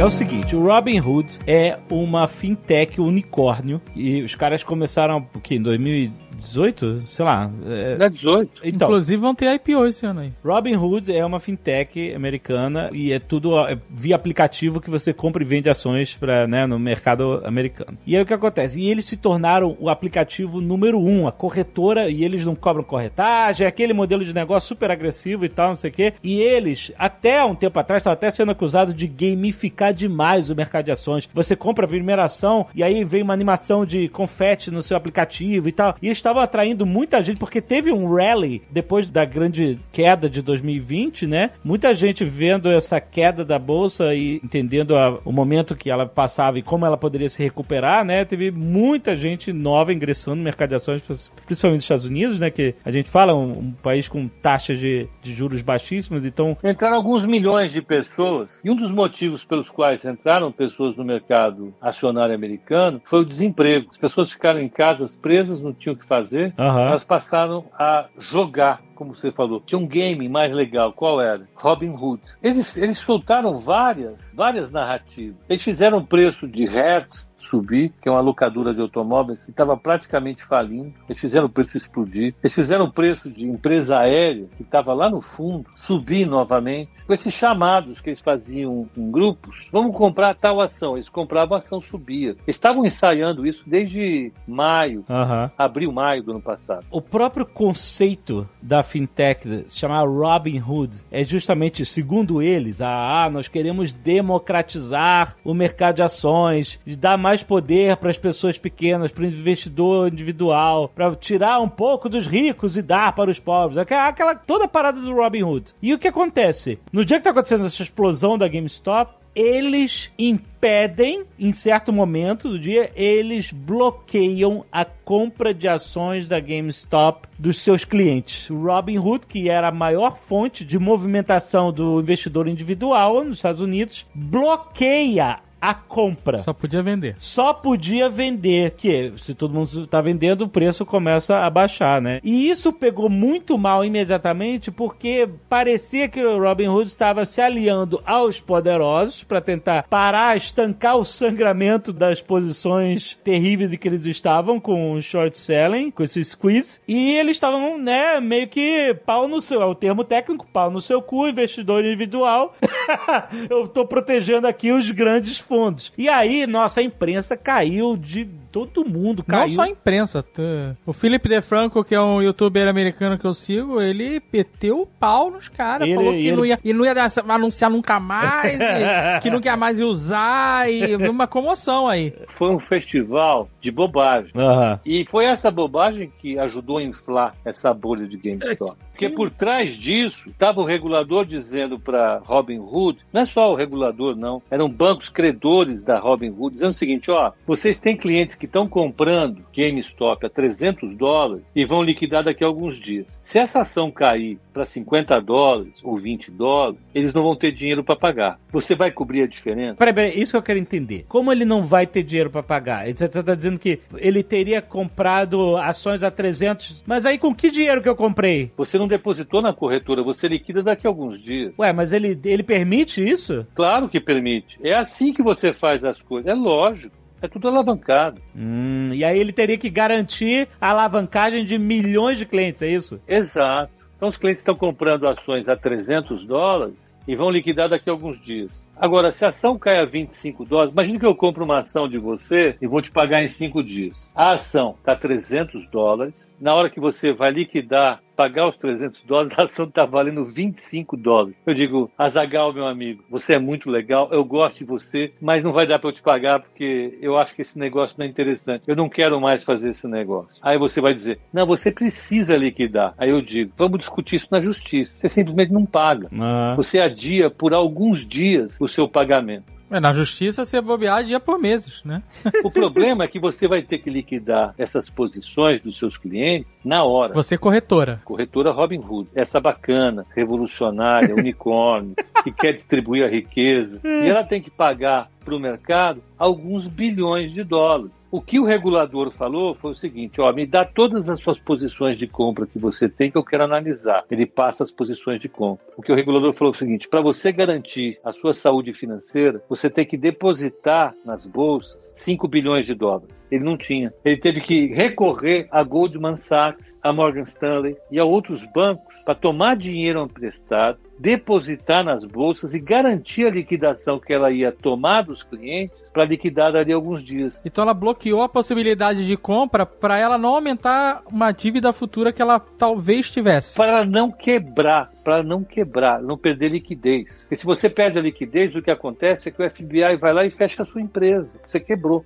É o seguinte, o Robinhood é uma fintech unicórnio e os caras começaram, porque em 2000 18? Sei lá. É, é 18. Então, Inclusive vão ter IPO esse ano aí. Robinhood é uma fintech americana e é tudo é via aplicativo que você compra e vende ações pra, né, no mercado americano. E aí o que acontece? E eles se tornaram o aplicativo número um, a corretora, e eles não cobram corretagem, é aquele modelo de negócio super agressivo e tal, não sei o quê. E eles, até um tempo atrás, estavam até sendo acusados de gamificar demais o mercado de ações. Você compra a primeira ação e aí vem uma animação de confete no seu aplicativo e tal. E eles estava atraindo muita gente, porque teve um rally depois da grande queda de 2020, né? Muita gente vendo essa queda da bolsa e entendendo a, o momento que ela passava e como ela poderia se recuperar, né? Teve muita gente nova ingressando no mercado de ações, principalmente nos Estados Unidos, né? Que a gente fala um, um país com taxas de, de juros baixíssimas, então... Entraram alguns milhões de pessoas e um dos motivos pelos quais entraram pessoas no mercado acionário americano foi o desemprego. As pessoas ficaram em casas presas, não tinham o que fazer fazer, uhum. elas passaram a jogar como você falou, tinha um game mais legal. Qual era? Robin Hood. Eles, eles soltaram várias, várias narrativas. Eles fizeram preço de Hertz, subir, que é uma locadora de automóveis que estava praticamente falindo. Eles fizeram o preço explodir. Eles fizeram o preço de empresa aérea, que estava lá no fundo, subir novamente. Com esses chamados que eles faziam em grupos, vamos comprar tal ação. Eles compravam a ação subia. Eles estavam ensaiando isso desde maio, uhum. abril, maio do ano passado. O próprio conceito da fintech se chamar Robin Hood é justamente, segundo eles, ah, nós queremos democratizar o mercado de ações, dar mais mais poder para as pessoas pequenas, para o investidor individual, para tirar um pouco dos ricos e dar para os pobres. Aquela, aquela toda a parada do Robin Hood. E o que acontece? No dia que está acontecendo essa explosão da GameStop, eles impedem, em certo momento do dia, eles bloqueiam a compra de ações da GameStop dos seus clientes. O Robinhood, que era a maior fonte de movimentação do investidor individual nos Estados Unidos, bloqueia a compra. Só podia vender. Só podia vender, que se todo mundo está vendendo, o preço começa a baixar, né? E isso pegou muito mal imediatamente porque parecia que o Robin Hood estava se aliando aos poderosos para tentar parar, estancar o sangramento das posições terríveis que eles estavam com o short selling, com esse squeeze, e eles estavam, né, meio que pau no seu, é o termo técnico, pau no seu cu, investidor individual. [LAUGHS] Eu tô protegendo aqui os grandes fundos. E aí, nossa imprensa caiu de todo mundo caiu. Não só a imprensa. t- O Philip DeFranco, que é um youtuber americano que eu sigo, ele meteu o pau nos caras. Ele- Falou que ele- não, ia, e não ia dar- anunciar nunca mais, [LAUGHS] e que não quer mais usar, e uma comoção aí. Foi um festival de bobagem. Aham. E foi essa bobagem que ajudou a inflar essa bolha de GameStop. Porque por trás disso estava o regulador dizendo para Robin Hood, não é só o regulador não, eram bancos credores da Robin Hood, dizendo o seguinte, ó, vocês têm clientes que estão comprando GameStop a 300 dólares e vão liquidar daqui a alguns dias. Se essa ação cair para 50 dólares ou 20 dólares, eles não vão ter dinheiro para pagar. Você vai cobrir a diferença? Peraí, peraí, isso que eu quero entender. Como ele não vai ter dinheiro pra pagar? Você tá dizendo que ele teria comprado ações a 300, mas aí com que dinheiro que eu comprei? Você não depositou na corretora, você liquida daqui a alguns dias. Ué, mas ele, ele permite isso? Claro que permite. É assim que você faz as coisas. É lógico. É tudo alavancado. Hum, e aí ele teria que garantir a alavancagem de milhões de clientes, é isso? Exato. Então os clientes estão comprando ações a 300 dólares e vão liquidar daqui a alguns dias. Agora, se a ação cai a 25 dólares, imagine que eu compro uma ação de você e vou te pagar em 5 dias. A ação está 300 dólares. Na hora que você vai liquidar, pagar os 300 dólares, [LAUGHS] a ação está valendo 25 dólares. Eu digo, Azagal, meu amigo, você é muito legal, eu gosto de você, mas não vai dar para eu te pagar porque eu acho que esse negócio não é interessante. Eu não quero mais fazer esse negócio. Aí você vai dizer, não, você precisa liquidar. Aí eu digo, vamos discutir isso na justiça. Você simplesmente não paga. Ah. Você adia por alguns dias o seu pagamento. É, na justiça, você bobear dia por meses, né? O problema é que você vai ter que liquidar essas posições dos seus clientes na hora. Você é corretora. Corretora Robin Hood, essa bacana, revolucionária, [LAUGHS] unicórnio, que quer distribuir a riqueza. E ela tem que pagar para o mercado alguns bilhões de dólares. O que o regulador falou foi o seguinte: ó, me dá todas as suas posições de compra que você tem que eu quero analisar. Ele passa as posições de compra. O que o regulador falou foi o seguinte: para você garantir a sua saúde financeira, você tem que depositar nas bolsas 5 bilhões de dólares. Ele não tinha. Ele teve que recorrer a Goldman Sachs, a Morgan Stanley e a outros bancos para tomar dinheiro emprestado, depositar nas bolsas e garantir a liquidação que ela ia tomar dos clientes para liquidar dali alguns dias. Então ela bloqueou a possibilidade de compra para ela não aumentar uma dívida futura que ela talvez tivesse. Para ela não quebrar, para não quebrar, não perder liquidez. E se você perde a liquidez, o que acontece é que o FBI vai lá e fecha a sua empresa. Você quebrou.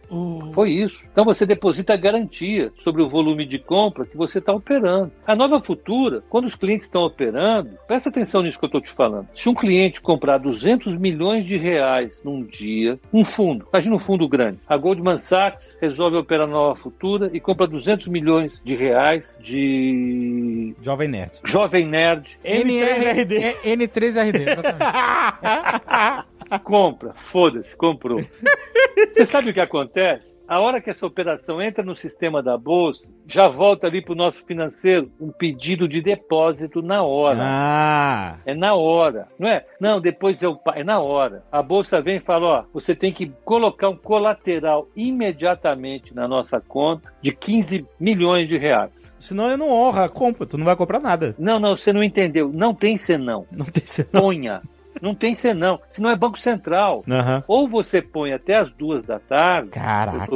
Foi isso. Então você deposita a garantia sobre o volume de compra que você está operando. A nova futura, quando os clientes estão operando, presta atenção nisso que eu estou te falando. Se um cliente comprar 200 milhões de reais num dia, um fundo, imagina um fundo grande. A Goldman Sachs resolve operar nova futura e compra 200 milhões de reais de Jovem Nerd. Jovem Nerd. N3RD. É N3RD, exatamente. [LAUGHS] Compra, foda-se, comprou. Você sabe o que acontece? A hora que essa operação entra no sistema da bolsa, já volta ali para o nosso financeiro um pedido de depósito na hora. Ah. É na hora, não é? Não, depois eu é na hora. A bolsa vem e fala, ó, você tem que colocar um colateral imediatamente na nossa conta de 15 milhões de reais. Senão eu não honro a compra, tu não vai comprar nada. Não, não, você não entendeu. Não tem senão. Não tem senão. Ponha. Não tem senão. Senão é Banco Central. Aham. Ou você põe até as duas da tarde, Caraca,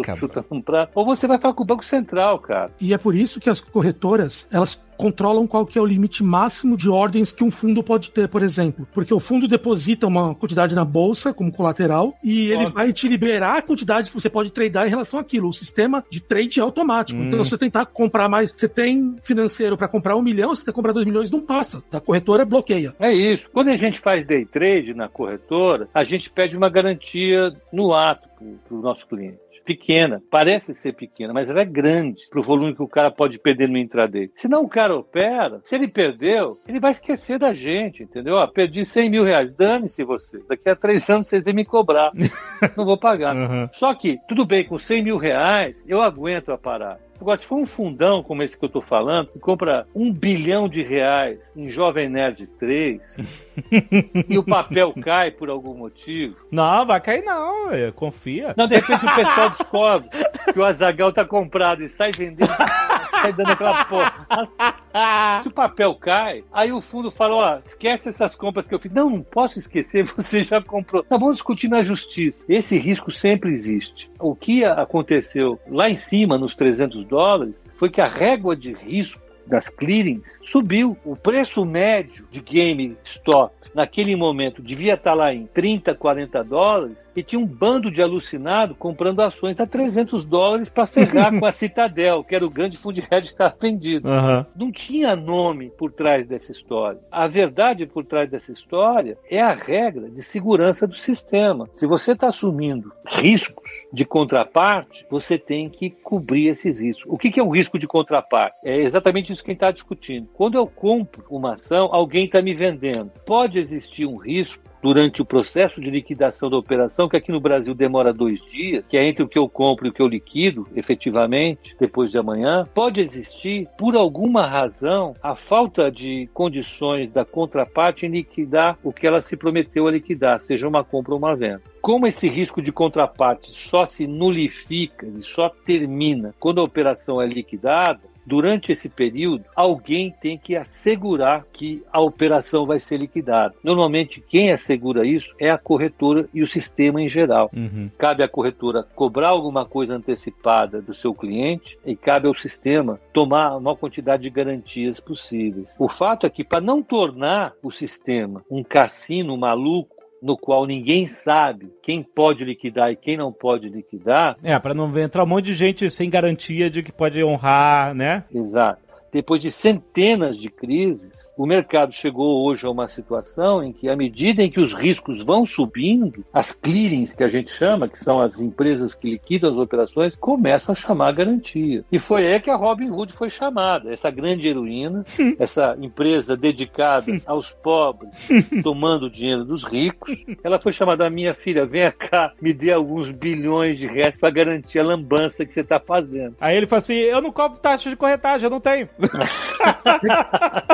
um prato, ou você vai falar com o Banco Central, cara. E é por isso que as corretoras, elas controlam qual que é o limite máximo de ordens que um fundo pode ter, por exemplo. Porque o fundo deposita uma quantidade na bolsa como colateral e ele Ótimo. vai te liberar a quantidade que você pode tradear em relação àquilo. O sistema de trade é automático. Então, se você tentar comprar mais, você tem financeiro para comprar um milhão, se você comprar dois milhões, não passa. A corretora bloqueia. É isso. Quando a gente faz day trade na corretora, a gente pede uma garantia no ato para o nosso cliente. Pequena, parece ser pequena, mas ela é grande para o volume que o cara pode perder no intraday. Senão o cara opera, se ele perdeu, ele vai esquecer da gente, entendeu? Ah, perdi 100 mil reais, dane-se você. Daqui a três anos você tem que me cobrar. [LAUGHS] Não vou pagar. Uhum. Só que, tudo bem, com 100 mil reais, eu aguento a parada. Agora, se for um fundão como esse que eu tô falando, que compra um bilhão de reais em Jovem Nerd 3, [LAUGHS] e o papel cai por algum motivo, Não, vai cair não, confia. não, de repente o pessoal descobre que o Azagal tá comprado e sai vendendo, [LAUGHS] sai dando aquela porra. [LAUGHS] Se o papel cai, aí o fundo fala: ó, esquece essas compras que eu fiz. Não, não posso esquecer, [LAUGHS] você já comprou. Nós vamos discutir na justiça. Esse risco sempre existe. O que aconteceu lá em cima, nos 300 dólares, foi que a régua de risco das clearings subiu. O preço médio de GameStop naquele momento devia estar lá em 30, 40 dólares e tinha um bando de alucinado comprando ações a 300 dólares para ferrar com a [LAUGHS] Citadel, que era o grande fundo de hedge que estava vendido. Aham. Não tinha nome por trás dessa história. A verdade por trás dessa história é a regra de segurança do sistema. Se você está assumindo riscos de contraparte, você tem que cobrir esses riscos. O que que é o risco de contraparte? É exatamente isso que a gente está discutindo. Quando eu compro uma ação, alguém está me vendendo. Pode existir um risco durante o processo de liquidação da operação, que aqui no Brasil demora dois dias, que é entre o que eu compro e o que eu liquido, efetivamente, depois de amanhã, pode existir, por alguma razão, a falta de condições da contraparte em liquidar o que ela se prometeu a liquidar, seja uma compra ou uma venda. Como esse risco de contraparte só se nulifica e só termina quando a operação é liquidada, durante esse período, alguém tem que assegurar que a operação vai ser liquidada. Normalmente, quem assegura isso é a corretora e o sistema em geral. Uhum. Cabe à corretora cobrar alguma coisa antecipada do seu cliente e cabe ao sistema tomar a maior quantidade de garantias possíveis. O fato é que, para não tornar o sistema um cassino maluco, no qual ninguém sabe quem pode liquidar e quem não pode liquidar, É, pra não entrar um monte de gente sem garantia de que pode honrar, né? Exato. Depois de centenas de crises, o mercado chegou hoje a uma situação em que, à medida em que os riscos vão subindo, as clearings que a gente chama, que são as empresas que liquidam as operações, começam a chamar garantia. E foi aí que a Robinhood foi chamada, essa grande heroína, essa empresa dedicada aos pobres, tomando o dinheiro dos ricos. Ela foi chamada, minha filha, venha cá, me dê alguns bilhões de reais para garantir a lambança que você está fazendo. Aí ele falou assim: eu não cobro taxa de corretagem, eu não tenho.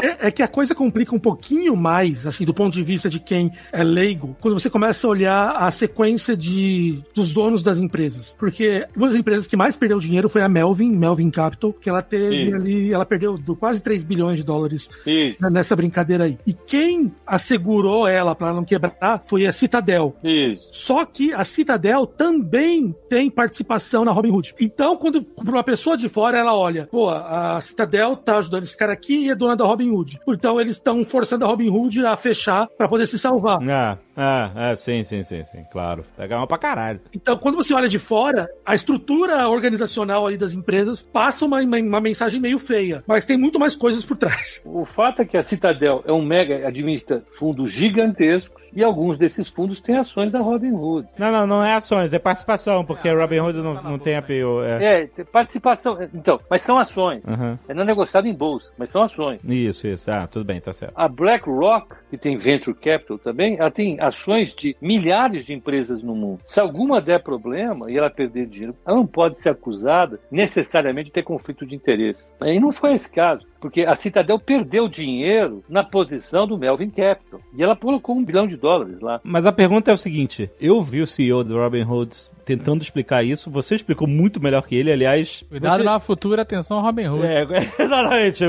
É, é que a coisa complica um pouquinho mais, assim, do ponto de vista de quem é leigo, quando você começa a olhar a sequência de, dos donos das empresas. Porque uma das empresas que mais perdeu dinheiro foi a Melvin, Melvin Capital, que ela teve Isso. ali, ela perdeu do quase 3 bilhões de dólares Isso, né, nessa brincadeira aí. E quem assegurou ela para não quebrar foi a Citadel. isso. Só que a Citadel também tem participação na Robinhood. Então, quando pra uma pessoa de fora, ela olha, pô, a Citadel tá ajudando esse cara aqui e é dona da Robinhood. Então, eles estão forçando a Robinhood a fechar para poder se salvar. Ah, ah, ah, sim, sim, sim, sim, claro. Pega uma pra caralho. Então, quando você olha de fora, a estrutura organizacional ali das empresas passa uma, uma, uma mensagem meio feia. Mas tem muito mais coisas por trás. [LAUGHS] O fato é que a Citadel é um mega, administra fundos gigantescos e alguns desses fundos têm ações da Robinhood. Não, não, não é ações, é participação, porque a Robin Hood não, não tem APO. É. É, tem participação. Então, mas são ações. Aham. É não negociado em bolsa, mas são ações. Isso, isso. Ah, tudo bem, tá certo. A BlackRock, que tem Venture Capital também, ela tem ações de milhares de empresas no mundo. Se alguma der problema e ela perder dinheiro, ela não pode ser acusada necessariamente de ter conflito de interesse. E não foi esse caso. Porque a Citadel perdeu dinheiro na posição do Melvin Capital. E ela colocou um bilhão de dólares lá. Mas a pergunta é o seguinte: eu vi o CEO do Robin Hood tentando explicar isso, você explicou muito melhor que ele, aliás. Cuidado você... na futura, atenção Robin Hood. É, [LAUGHS] exatamente.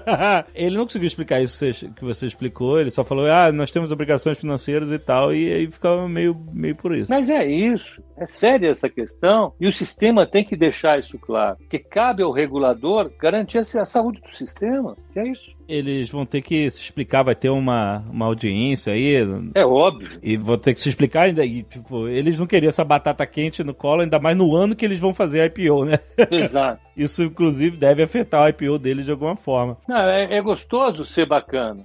[LAUGHS] ele não conseguiu explicar isso que você- que você explicou, ele só falou, ah, nós temos obrigações financeiras e tal, e aí ficava meio, meio por isso. Mas é isso. É séria essa questão. E o sistema tem que deixar isso claro. Que cabe ao regulador garantir a saúde do sistema. Que é isso. Eles vão ter que se explicar, vai ter uma, uma audiência aí, É óbvio. e vão ter que se explicar ainda. E, tipo, eles não queriam essa batata quente no colo, ainda mais no ano que eles vão fazer a IPO, né? Exato. [LAUGHS] Isso, inclusive, deve afetar o IPO deles de alguma forma. Não, é, é gostoso ser bacana.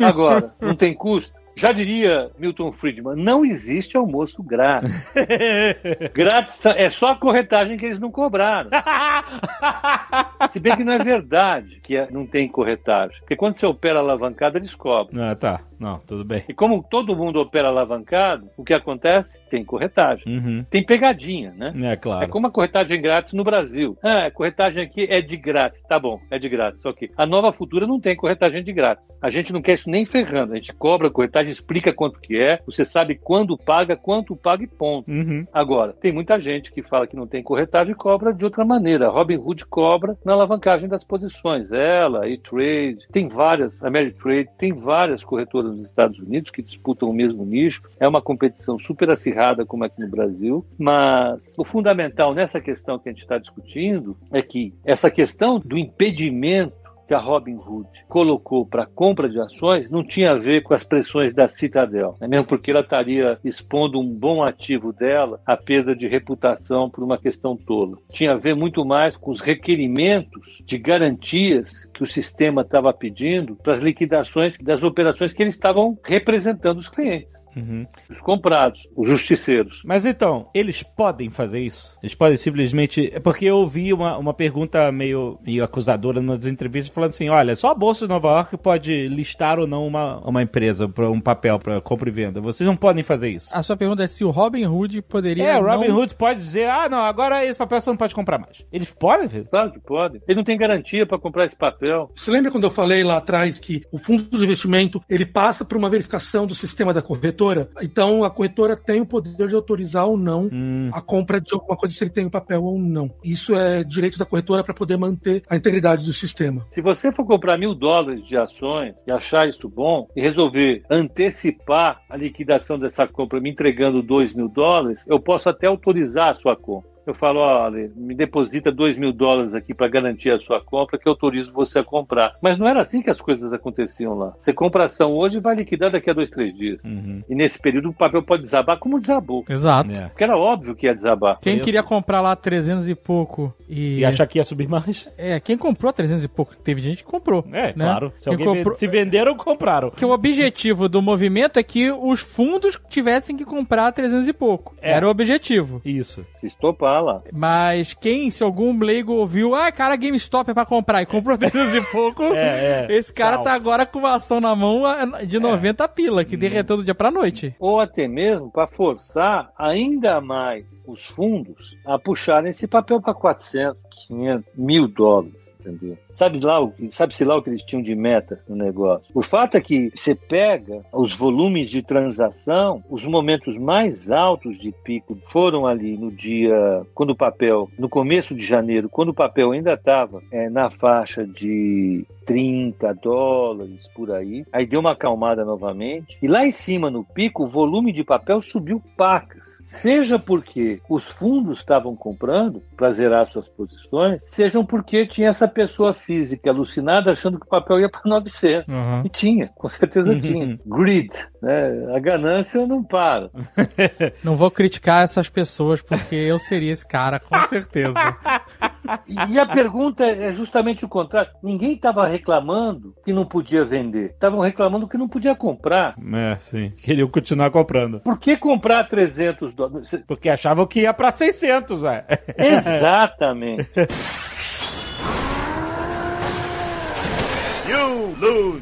Agora, não tem custo. Já diria Milton Friedman, não existe almoço grátis. [LAUGHS] Grátis é só a corretagem que eles não cobraram. [LAUGHS] Se bem que não é verdade que é- não tem corretagem. Porque quando você opera alavancado, eles cobram. ah, tá. Não, tudo bem. E como todo mundo opera alavancado, o que acontece? Tem corretagem. Uhum. Tem pegadinha, né? É É claro. como a corretagem grátis no Brasil. Ah, a corretagem aqui é de grátis. Tá bom, é de grátis. Ok. A nova futura não tem corretagem de grátis. A gente não quer isso nem ferrando. A gente cobra corretagem explica quanto que é, você sabe quando paga, quanto paga e ponto. Uhum. Agora, tem muita gente que fala que não tem corretagem e cobra de outra maneira. A Robinhood cobra na alavancagem das posições. Ela, E-Trade, tem várias, a Ameritrade, tem várias corretoras nos Estados Unidos que disputam o mesmo nicho. É uma competição super acirrada como aqui no Brasil, mas o fundamental nessa questão que a gente está discutindo é que essa questão do impedimento que a Robinhood colocou para compra de ações não tinha a ver com as pressões da Citadel, né? mesmo porque ela estaria expondo um bom ativo dela à perda de reputação por uma questão tola. Tinha a ver muito mais com os requerimentos de garantias que o sistema estava pedindo para as liquidações das operações que eles estavam representando os clientes. Uhum. Os comprados, os justiceiros. Mas então, eles podem fazer isso? Eles podem simplesmente. É porque eu ouvi uma, uma pergunta meio, meio acusadora nas entrevistas falando assim: olha, só a Bolsa de Nova York pode listar ou não uma, uma empresa para um papel para compra e venda. Vocês não podem fazer isso. A sua pergunta é se o Robin Hood poderia. É, o não- Robin Hood pode dizer: ah, não, agora esse papel você não pode comprar mais. Eles podem? filho? Claro que pode. Ele não tem garantia para comprar esse papel. Você lembra quando eu falei lá atrás que o fundo de investimento ele passa por uma verificação do sistema da corretora? Então a corretora tem o poder de autorizar ou não Hum. a compra de alguma coisa se ele tem o papel ou não. Isso é direito da corretora para poder manter a integridade do sistema. Se você for comprar mil dólares de ações e achar isso bom e resolver antecipar a liquidação dessa compra me entregando dois mil dólares, eu posso até autorizar a sua compra. Eu falo, olha, me deposita dois mil dólares aqui para garantir a sua compra, que eu autorizo você a comprar. Mas não era assim que as coisas aconteciam lá. Você compra ação hoje e vai liquidar daqui a dois, três dias. Uhum. E nesse período o papel pode desabar como desabou. Exato. É. Porque era óbvio que ia desabar. Quem Isso. queria comprar lá 300 e pouco e. E achar que ia subir mais? É, quem comprou 300 e pouco? Teve gente que comprou. É, né? claro. Se, comprou- se venderam, compraram. Que o objetivo do movimento é que os fundos tivessem que comprar 300 e pouco. É. Era o objetivo. Isso. Se estopar lá. Mas quem, se algum leigo ouviu, ah, cara, GameStop é pra comprar e comprou [LAUGHS] 300 e pouco, É, é. esse cara Tchau. tá agora com uma ação na mão ah, de 90 pila, que derreteu do dia pra noite. ou até mesmo para forçar ainda mais os fundos a puxarem esse papel para 400, 500, mil dólares. Entendeu? Sabe lá o que, sabe-se lá o que eles tinham de meta no negócio. O fato é que você pega os volumes de transação, os momentos mais altos de pico foram ali no dia, quando o papel, no começo de janeiro, quando o papel ainda estava na faixa de 30 dólares por aí. Aí deu uma acalmada novamente. E lá em cima, no pico, o volume de papel subiu pacas. Seja porque os fundos estavam comprando para zerar suas posições, sejam porque tinha essa pessoa física alucinada achando que o papel ia para 900. [LAUGHS] E tinha, com certeza tinha. Greed, né? A ganância não para. [LAUGHS] Não vou criticar essas pessoas, porque eu seria esse cara, com certeza. E a pergunta é justamente o contrário. Ninguém estava reclamando que não podia vender. Estavam reclamando que não podia comprar. É, sim. Queriam continuar comprando. Por que comprar 300 dólares? Porque achavam que ia pra 600, ué. Exatamente. [LAUGHS]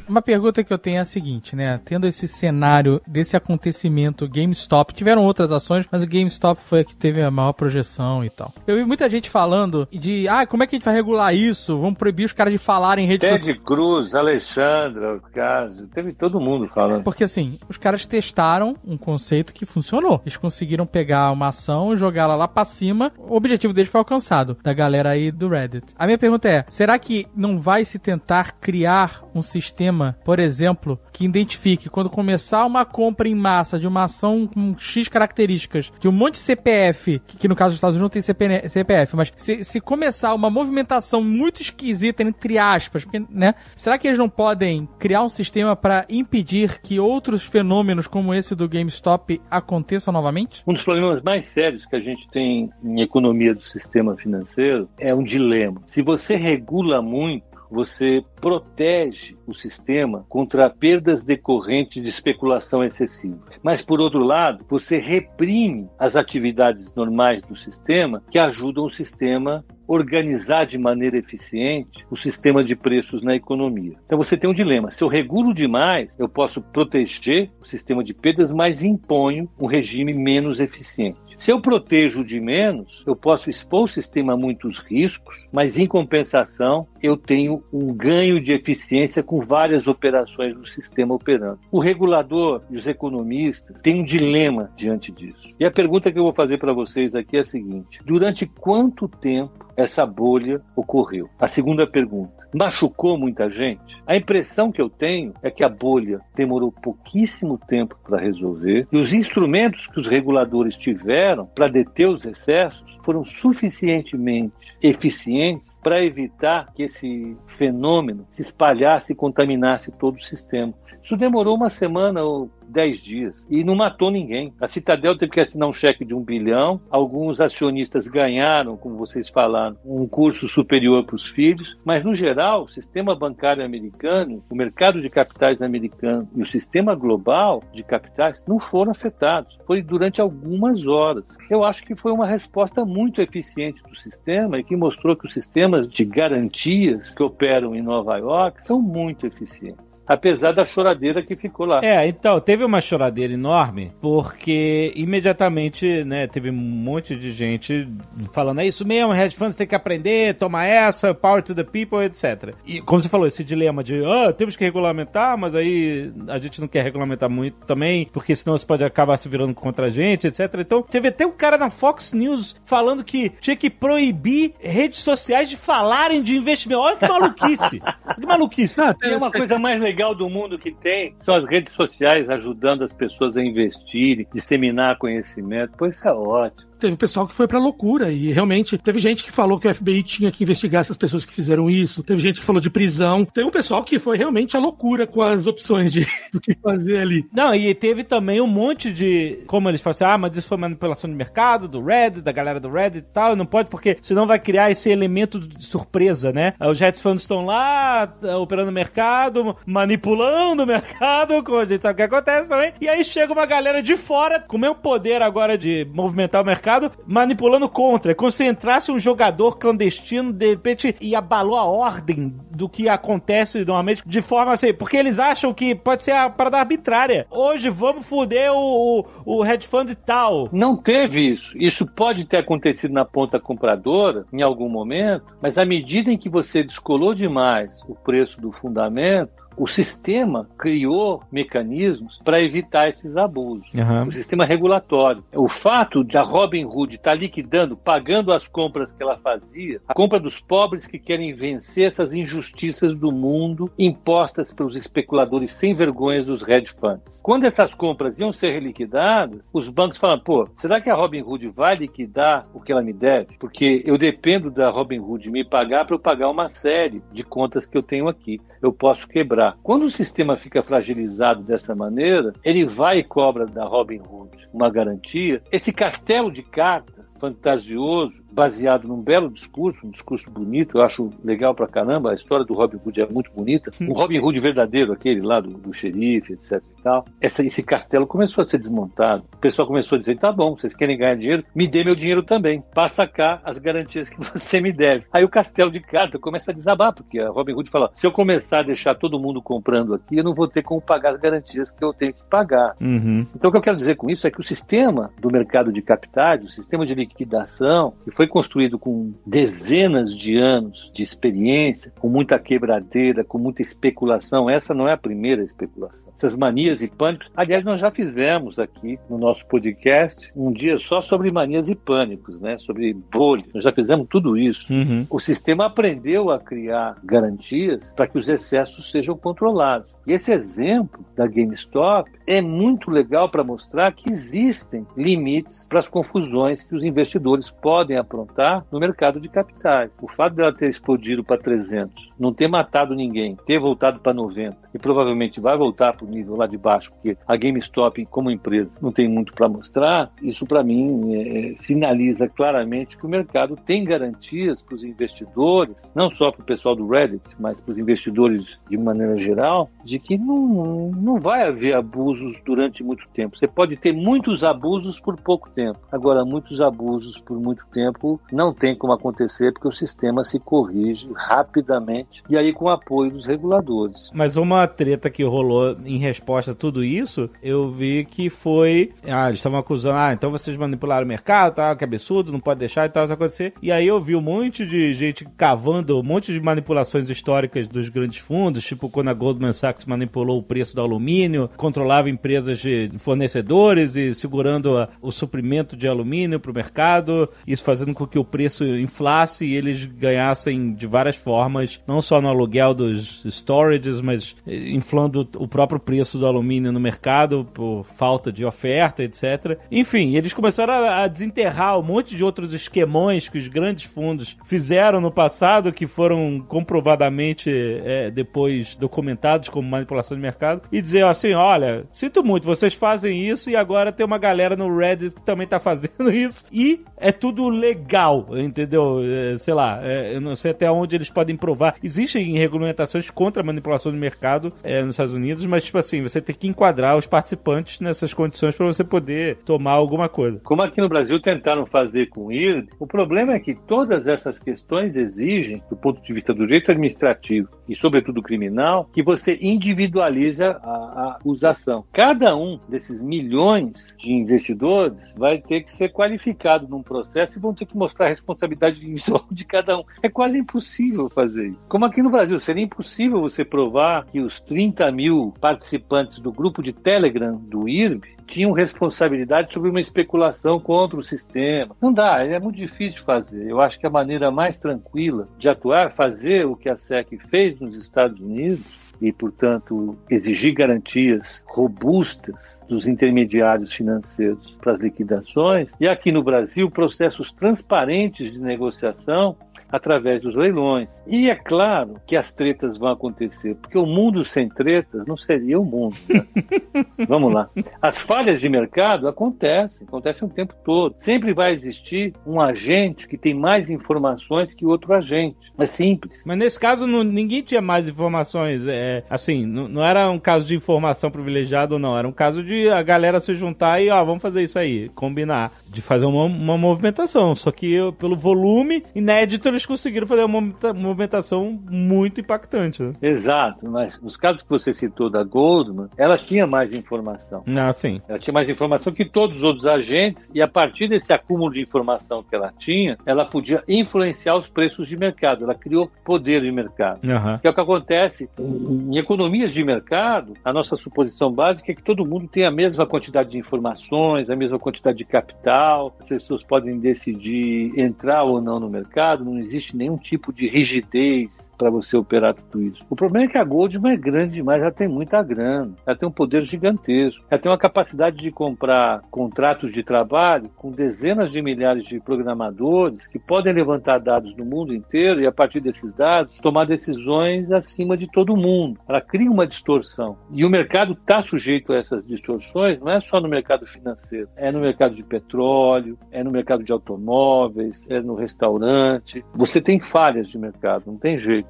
Uma pergunta que eu tenho é a seguinte, né? Tendo esse cenário desse acontecimento GameStop, tiveram outras ações, mas o GameStop foi a que teve a maior projeção e tal. Eu vi muita gente falando de, ah, como é que a gente vai regular isso? Vamos proibir os caras de falarem em rede Ted social. Cruz, Alexandra, o caso, teve todo mundo falando. Porque assim, os caras testaram um conceito que funcionou. Eles conseguiram pegar uma ação e jogá-la lá pra cima. O objetivo deles foi alcançado, da galera aí do Reddit. A minha pergunta é: será que não vai se tentar criar um sistema, por exemplo, que identifique quando começar uma compra em massa de uma ação com X características, de um monte de CPF, que, que no caso dos Estados Unidos tem CPN CPF, mas se, se começar uma movimentação muito esquisita, entre aspas, porque, né? Será que eles não podem criar um sistema para impedir que outros fenômenos como esse do GameStop aconteçam novamente? Um dos problemas mais sérios que a gente tem em economia do sistema financeiro é um dilema. Se você regula muito, você protege o sistema contra perdas decorrentes de especulação excessiva. Mas, por outro lado, você reprime as atividades normais do sistema que ajudam o sistema organizar de maneira eficiente o sistema de preços na economia. Então você tem um dilema. Se eu regulo demais, eu posso proteger o sistema de perdas, mas imponho um regime menos eficiente. Se eu protejo de menos, eu posso expor o sistema a muitos riscos, mas em compensação eu tenho um ganho de eficiência com várias operações do sistema operando. O regulador e os economistas têm um dilema diante disso. E a pergunta que eu vou fazer para vocês aqui é a seguinte: durante quanto tempo essa bolha ocorreu? A segunda pergunta: machucou muita gente? A impressão que eu tenho é que a bolha demorou pouquíssimo tempo para resolver e os instrumentos que os reguladores tiveram para deter os excessos foram suficientemente eficientes para evitar que esse fenômeno se espalhasse e contaminasse todo o sistema. Isso demorou uma semana ou 10 dias e não matou ninguém. A Citadel teve que assinar um cheque de um bilhão, alguns acionistas ganharam, como vocês falaram, um curso superior para os filhos, mas no geral, o sistema bancário americano, o mercado de capitais americano e o sistema global de capitais não foram afetados. Foi durante algumas horas. Eu acho que foi uma resposta muito eficiente do sistema e que mostrou que os sistemas de garantias que operam em Nova York são muito eficientes apesar da choradeira que ficou lá. É, então, teve uma choradeira enorme, porque imediatamente, né, teve um monte de gente falando, é isso mesmo, hedge funds tem que aprender, toma essa, power to the people, etc. E, como você falou, esse dilema de, ah, temos que regulamentar, mas aí a gente não quer regulamentar muito também, porque senão isso pode acabar se virando contra a gente, etc. Então, teve até um cara na Fox News falando que tinha que proibir redes sociais de falarem de investimento. Olha que maluquice! [LAUGHS] que maluquice! Ah, tem uma coisa mais legal legal do mundo que tem são as redes sociais ajudando as pessoas a investirem, disseminar conhecimento. Pois isso é ótimo teve pessoal que foi pra loucura e realmente teve gente que falou que o FBI tinha que investigar essas pessoas que fizeram isso, teve gente que falou de prisão, tem um pessoal que foi realmente a loucura com as opções de [LAUGHS] do que fazer ali. Não, e teve também um monte de, como eles falam assim, ah, mas isso foi manipulação de mercado, do Reddit, da galera do Reddit e tal, não pode porque senão vai criar esse elemento de surpresa, né? Os hedge funds estão lá, operando o mercado, manipulando o mercado, [LAUGHS] como a gente sabe o que acontece também, e aí chega uma galera de fora com o mesmo poder agora de movimentar o mercado mercado manipulando contra. É como se entrasse um jogador clandestino, de repente, e abalou a ordem do que acontece normalmente de forma assim, porque eles acham que pode ser a parada arbitrária. Hoje vamos foder o, o, o hedge fund e tal. Não teve isso. Isso pode ter acontecido na ponta compradora em algum momento, mas à medida em que você descolou demais o preço do fundamento, o sistema criou mecanismos para evitar esses abusos. Uhum. O sistema regulatório. O fato de a Robin Hood estar tá liquidando, pagando as compras que ela fazia, a compra dos pobres que querem vencer essas injustiças do mundo impostas pelos especuladores sem vergonhas dos hedge funds. Quando essas compras iam ser reliquidadas, os bancos falam: pô, será que a Robin Hood vai liquidar o que ela me deve? Porque eu dependo da Robin Hood me pagar para eu pagar uma série de contas que eu tenho aqui. Eu posso quebrar. Quando o sistema fica fragilizado dessa maneira, ele vai e cobra da Robin Hood uma garantia. Esse castelo de cartas fantasioso baseado num belo discurso, um discurso bonito, eu acho legal pra caramba, a história do Robin Hood é muito bonita. Um Robin Hood verdadeiro, aquele lá do, do xerife, etc e tal. Essa, esse castelo começou a ser desmontado. O pessoal começou a dizer, tá bom, vocês querem ganhar dinheiro? Me dê meu dinheiro também. Passa cá as garantias que [LAUGHS] você me deve. Aí o castelo de carta começa a desabar, porque a Robin Hood fala, se eu começar a deixar todo mundo comprando aqui, eu não vou ter como pagar as garantias que eu tenho que pagar. Uhum. Então o que eu quero dizer com isso é que o sistema do mercado de capitais, o sistema de liquidação, que foi construído com dezenas de anos de experiência, com muita quebradeira, com muita especulação. Essa não é a primeira especulação. Essas manias e pânicos. Aliás, nós já fizemos aqui no nosso podcast um dia só sobre manias e pânicos, né? Sobre bolhas. Nós já fizemos tudo isso. Uhum. O sistema aprendeu a criar garantias para que os excessos sejam controlados. E esse exemplo da GameStop é muito legal para mostrar que existem limites para as confusões que os investidores podem aprontar no mercado de capitais. O fato dela ter explodido para 300, não ter matado ninguém, ter voltado para 90 e provavelmente vai voltar para o nível lá de baixo, porque a GameStop, como empresa, não tem muito para mostrar, isso para mim é, sinaliza claramente que o mercado tem garantias para os investidores, não só para o pessoal do Reddit, mas para os investidores de maneira geral, de que não, não vai haver abusos durante muito tempo. Você pode ter muitos abusos por pouco tempo. Agora, muitos abusos por muito tempo não tem como acontecer porque o sistema se corrige rapidamente e aí com o apoio dos reguladores. Mas uma treta que rolou em resposta a tudo isso, eu vi que foi. Ah, eles estavam acusando, ah, então vocês manipularam o mercado, tá, que absurdo, não pode deixar e tal, isso acontecer. E aí eu vi um monte de gente cavando um monte de manipulações históricas dos grandes fundos, tipo quando a Goldman Sachs manipulou o preço do alumínio, controlava empresas de fornecedores e segurando a, o suprimento de alumínio para o mercado, isso fazendo com que o preço inflasse e eles ganhassem de várias formas, não só no aluguel dos storages, mas inflando o próprio preço do alumínio no mercado por falta de oferta, etc. Enfim, eles começaram a, a desenterrar um monte de outros esquemões que os grandes fundos fizeram no passado que foram comprovadamente é, depois documentados como manipulação de mercado e dizer assim, olha, sinto muito, vocês fazem isso e agora tem uma galera no Reddit que também tá fazendo [LAUGHS] isso e é tudo legal, entendeu? É, sei lá, é, eu não sei até onde eles podem provar. Existem regulamentações contra a manipulação de mercado é, nos Estados Unidos, mas tipo assim, você tem que enquadrar os participantes nessas condições para você poder tomar alguma coisa. Como aqui no Brasil tentaram fazer com o IRD, o problema é que todas essas questões exigem, do ponto de vista do direito administrativo e sobretudo criminal, que você individualiza a, a usação. Cada um desses milhões de investidores vai ter que ser qualificado num processo e vão ter que mostrar a responsabilidade individual [LAUGHS] de cada um. É quase impossível fazer isso. Como aqui no Brasil, seria impossível você provar que os 30 mil participantes do grupo de Telegram do IRB tinham responsabilidade sobre uma especulação contra o sistema. Não dá, é muito difícil fazer. Eu acho que a maneira mais tranquila de atuar, fazer o que a SEC fez nos Estados Unidos e, portanto, exigir garantias robustas dos intermediários financeiros para as liquidações, e aqui no Brasil, processos transparentes de negociação através dos leilões. E é claro que as tretas vão acontecer, porque o mundo sem tretas não seria o mundo. Né? [LAUGHS] Vamos lá. As falhas de mercado acontecem, acontecem o tempo todo. Sempre vai existir um agente que tem mais informações que outro agente. É simples. Mas nesse caso não, ninguém tinha mais informações. É, assim, não, não, era um caso de informação privilegiada ou não. Era um caso de a galera se juntar e, ó, vamos fazer isso aí, combinar. De fazer uma, uma movimentação. Só que pelo volume inédito eles conseguiram fazer uma movimentação muito impactante. Né? Exato, mas nos casos que você citou da Goldman, ela tinha mais informação. Ah, sim. Ela tinha mais informação que todos os outros agentes, e a partir desse acúmulo de informação que ela tinha, ela podia influenciar os preços de mercado. Ela criou poder de mercado. Uhum. Que é o que acontece em economias de mercado. A nossa suposição básica é que todo mundo tem a mesma quantidade de informações, a mesma quantidade de capital, as pessoas podem decidir entrar ou não no mercado, não existe nenhum tipo de rigidez para você operar tudo isso. O problema é que a Goldman é grande demais, ela tem muita grana, ela tem um poder gigantesco, ela tem uma capacidade de comprar contratos de trabalho com dezenas de milhares de programadores que podem levantar dados no mundo inteiro e, a partir desses dados, tomar decisões acima de todo mundo. Ela cria uma distorção. E o mercado está sujeito a essas distorções, não é só no mercado financeiro, é no mercado de petróleo, é no mercado de automóveis, é no restaurante. Você tem falhas de mercado, não tem jeito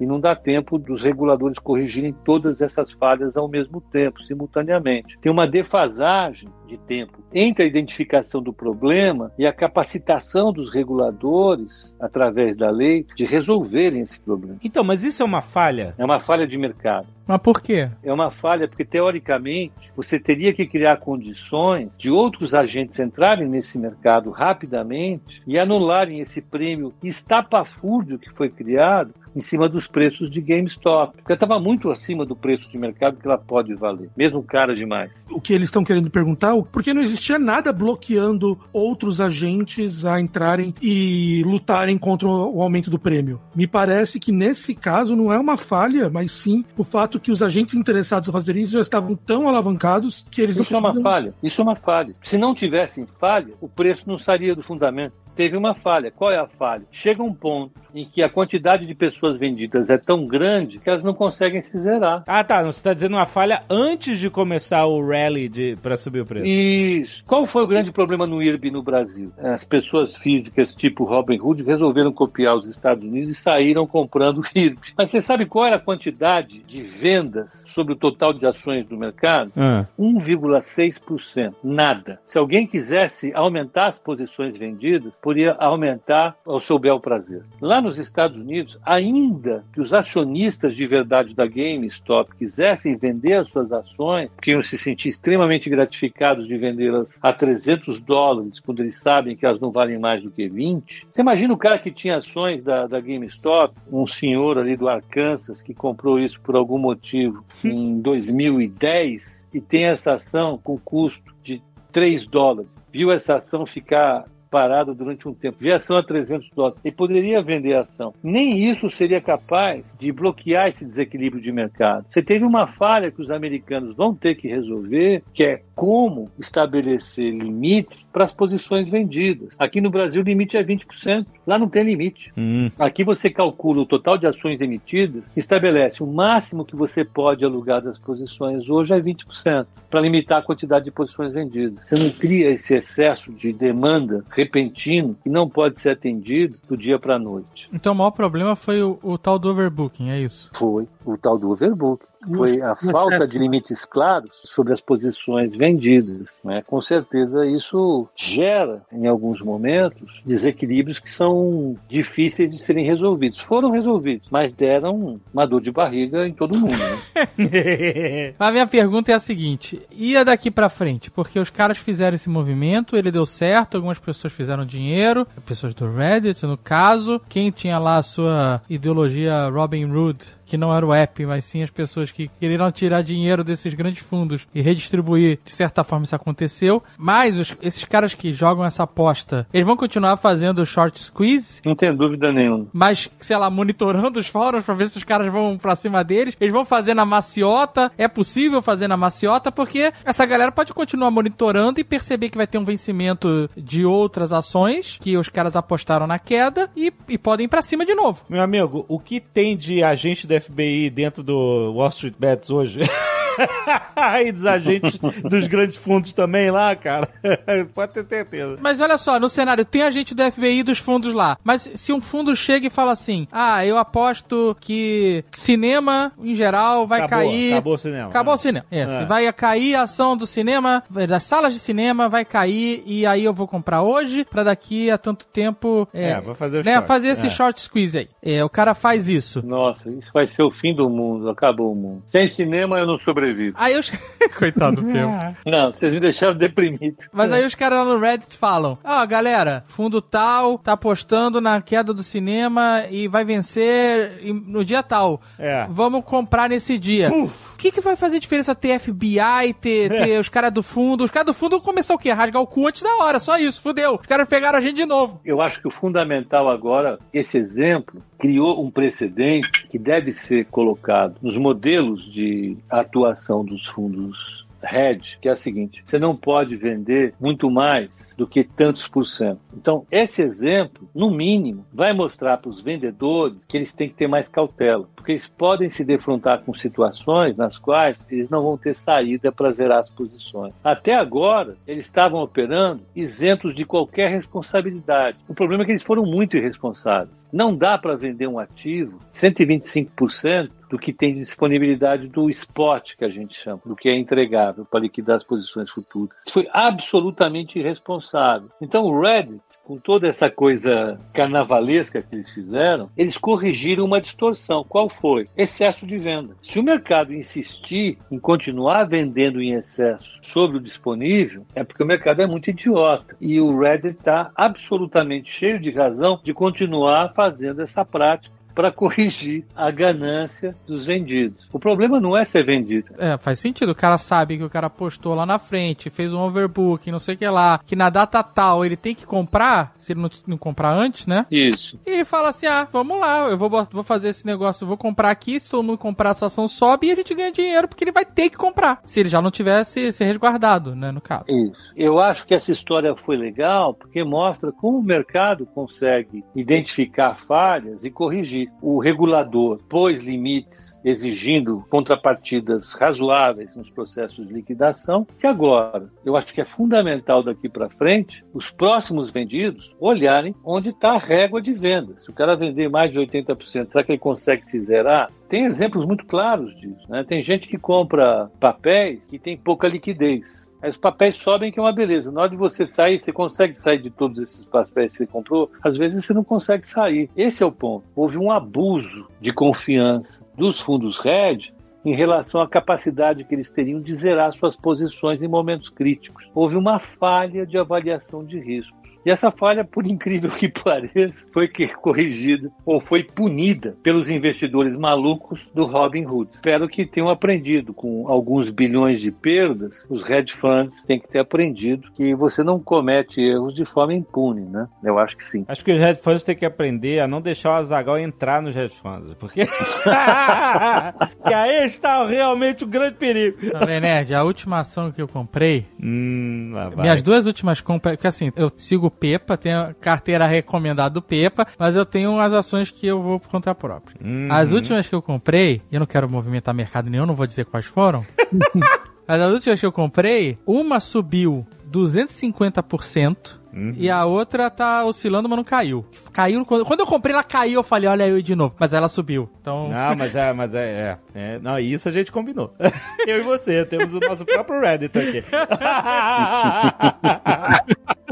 e não dá tempo dos reguladores corrigirem todas essas falhas ao mesmo tempo, simultaneamente. Tem uma defasagem de tempo entre a identificação do problema e a capacitação dos reguladores, através da lei, de resolverem esse problema. Então, mas isso é uma falha? É uma falha de mercado. Mas por quê? É uma falha porque, teoricamente, você teria que criar condições de outros agentes entrarem nesse mercado rapidamente e anularem esse prêmio estapafúrdio que foi criado em cima dos preços de GameStop. Porque estava muito acima do preço de mercado que ela pode valer, mesmo cara demais. O que eles estão querendo perguntar porque não existia nada bloqueando outros agentes a entrarem e lutarem contra o aumento do prêmio. Me parece que nesse caso não é uma falha, mas sim o fato que os agentes interessados em fazer isso já estavam tão alavancados que eles isso não Isso é uma falha. Isso é uma falha. Se não tivessem falha, o preço não sairia do fundamento. Teve uma falha. Qual é a falha? Chega um ponto em que a quantidade de pessoas vendidas é tão grande que elas não conseguem se zerar. Ah, tá. Você está dizendo uma falha antes de começar o rally para subir o preço. Isso. Qual foi o grande problema no IRB no Brasil? As pessoas físicas tipo Robin Hood resolveram copiar os Estados Unidos e saíram comprando IRB. Mas você sabe qual era a quantidade de vendas sobre o total de ações do mercado? Ah. 1,6%. Nada. Se alguém quisesse aumentar as posições vendidas, poderia aumentar ao seu bel prazer. Lá nos Estados Unidos, ainda que os acionistas de verdade da GameStop quisessem vender as suas ações, que iam se sentir extremamente gratificados de vendê-las a 300 dólares, quando eles sabem que elas não valem mais do que 20. Você imagina o cara que tinha ações da, da GameStop, um senhor ali do Arkansas que comprou isso por algum motivo em 2010 e tem essa ação com custo de 3 dólares. Viu essa ação ficar parada durante um tempo, viu a ação a 300 dólares, ele poderia vender a ação. Nem isso seria capaz de bloquear esse desequilíbrio de mercado. Você teve uma falha que os americanos vão ter que resolver, que é como estabelecer limites para as posições vendidas. Aqui no Brasil o limite é 20%, lá não tem limite. Hum. Aqui você calcula o total de ações emitidas, estabelece o máximo que você pode alugar das posições hoje é 20%, para limitar a quantidade de posições vendidas. Você não cria esse excesso de demanda repentino que não pode ser atendido do dia para a noite. Então o maior problema foi o, o tal do overbooking, é isso? Foi o tal do overbook. Foi a falta de limites claros sobre as posições vendidas. Né? Com certeza isso gera, em alguns momentos, desequilíbrios que são difíceis de serem resolvidos. Foram resolvidos, mas deram uma dor de barriga em todo mundo. Né? [LAUGHS] [LAUGHS] a minha pergunta é a seguinte: ia daqui para frente? Porque os caras fizeram esse movimento, ele deu certo, algumas pessoas fizeram dinheiro, pessoas do Reddit, no caso, quem tinha lá a sua ideologia Robin Hood que não era o app, mas sim as pessoas que queriam tirar dinheiro desses grandes fundos e redistribuir, de certa forma isso aconteceu. Mas os, esses caras que jogam essa aposta, eles vão continuar fazendo short squeeze? Não tem dúvida nenhuma. Mas, sei lá, monitorando os fóruns pra ver se os caras vão pra cima deles. Eles vão fazer na maciota. É possível fazer na maciota porque essa galera pode continuar monitorando e perceber que vai ter um vencimento de outras ações que os caras apostaram na queda e, e podem ir pra cima de novo. Meu amigo, o que tem de agente da FBI dentro do Wall Street Bets hoje? [LAUGHS] [LAUGHS] e dos agentes dos grandes fundos também lá, cara. [LAUGHS] Pode ter certeza. Mas olha só, no cenário tem agente do FBI e dos fundos lá. Mas se um fundo chega e fala assim: Ah, eu aposto que cinema, em geral, vai acabou, cair. Acabou o cinema. Acabou é. o cinema. É, É. Vai cair a ação do cinema, das salas de cinema, vai cair e aí eu vou comprar hoje pra daqui a tanto tempo. É, É, vai fazer os né, shorts. fazer esse É. short squeeze aí. É, o cara faz isso. Nossa, isso vai ser o fim do mundo. Acabou o mundo. Sem cinema eu não sobrevivo. Aí eu. [LAUGHS] Coitado [LAUGHS] do filme. Não, vocês me deixaram deprimido. Mas aí os caras lá no Reddit falam: Ó, galera, fundo tal tá apostando na queda do cinema e vai vencer no dia tal. É. Vamos comprar nesse dia. O que, que vai fazer diferença ter FBI, ter, ter os caras do fundo? Os caras do fundo vão começar o quê? Rasgar o cu antes da hora, só isso, fudeu. Os caras pegaram a gente de novo. Eu acho que o fundamental agora, esse exemplo, criou um precedente que deve ser colocado nos modelos de atuação dos fundos hedge, que é a seguinte: você não pode vender muito mais do que tantos por cento. Então, esse exemplo, no mínimo, vai mostrar para os vendedores que eles têm que ter mais cautela, porque eles podem se defrontar com situações nas quais eles não vão ter saída para zerar as posições. Até agora, eles estavam operando isentos de qualquer responsabilidade. O problema é que eles foram muito irresponsáveis. Não dá para vender um ativo 125% do que tem de disponibilidade do spot, que a gente chama, do que é entregável para liquidar as posições futuras. Foi absolutamente irresponsável. Então o Reddit, com toda essa coisa carnavalesca que eles fizeram, eles corrigiram uma distorção. Qual foi? Excesso de venda. Se o mercado insistir em continuar vendendo em excesso sobre o disponível, é porque o mercado é muito idiota. E o Reddit está absolutamente cheio de razão de continuar fazendo essa prática para [LAUGHS] corrigir a ganância dos vendidos. O problema não é ser vendido. É, faz sentido. O cara sabe que o cara postou lá na frente, fez um overbook, não sei o que lá, que na data tal ele tem que comprar, se ele não, não comprar antes, né? Isso. E ele fala assim: ah, vamos lá, eu vou, vou fazer esse negócio, vou comprar aqui, se todo mundo comprar, essa ação sobe e a gente ganha dinheiro porque ele vai ter que comprar. Se ele já não tivesse se resguardado, né, no caso. Isso. Eu acho que essa história foi legal porque mostra como o mercado consegue identificar falhas e corrigir. O regulador pôs limites exigindo contrapartidas razoáveis nos processos de liquidação, que agora eu acho que é fundamental daqui para frente os próximos vendidos olharem onde está a régua de venda. Se o cara vender mais de 80%, será que ele consegue se zerar? Tem exemplos muito claros disso. Né? Tem gente que compra papéis que tem pouca liquidez. Aí os papéis sobem, que é uma beleza. Na hora de você sair, você consegue sair de todos esses papéis que você comprou? Às vezes você não consegue sair. Esse é o ponto. Houve um abuso de confiança dos fundos RED em relação à capacidade que eles teriam de zerar suas posições em momentos críticos. Houve uma falha de avaliação de risco. E essa falha, por incrível que [LAUGHS] pareça, foi corrigida ou foi punida pelos investidores malucos do Robin Hood. Espero que tenham aprendido com alguns bilhões de perdas. Os hedge funds têm que ter aprendido que você não comete erros de forma impune, né? Eu acho que sim. Acho que os hedge funds têm que aprender a não deixar o Azagal entrar nos hedge funds, porque [LAUGHS] [LAUGHS] que aí está realmente o um grande perigo. Tá Nerd, a última ação que eu comprei, hum, minhas duas últimas compras, porque assim, eu sigo Pepa, tenho a carteira recomendada do Pepa, mas eu tenho as ações que eu vou por conta própria. Uhum. As últimas que eu comprei, eu não quero movimentar mercado nenhum, não vou dizer quais foram. [LAUGHS] mas as últimas que eu comprei, uma subiu 250%. Uhum. E a outra tá oscilando, mas não caiu. Caiu quando, quando eu comprei, ela caiu. Eu falei, olha eu de novo. Mas ela subiu. Então. Não, mas é, mas é, é, é Não, isso a gente combinou. [LAUGHS] eu e você temos o nosso próprio Reddit aqui. [LAUGHS]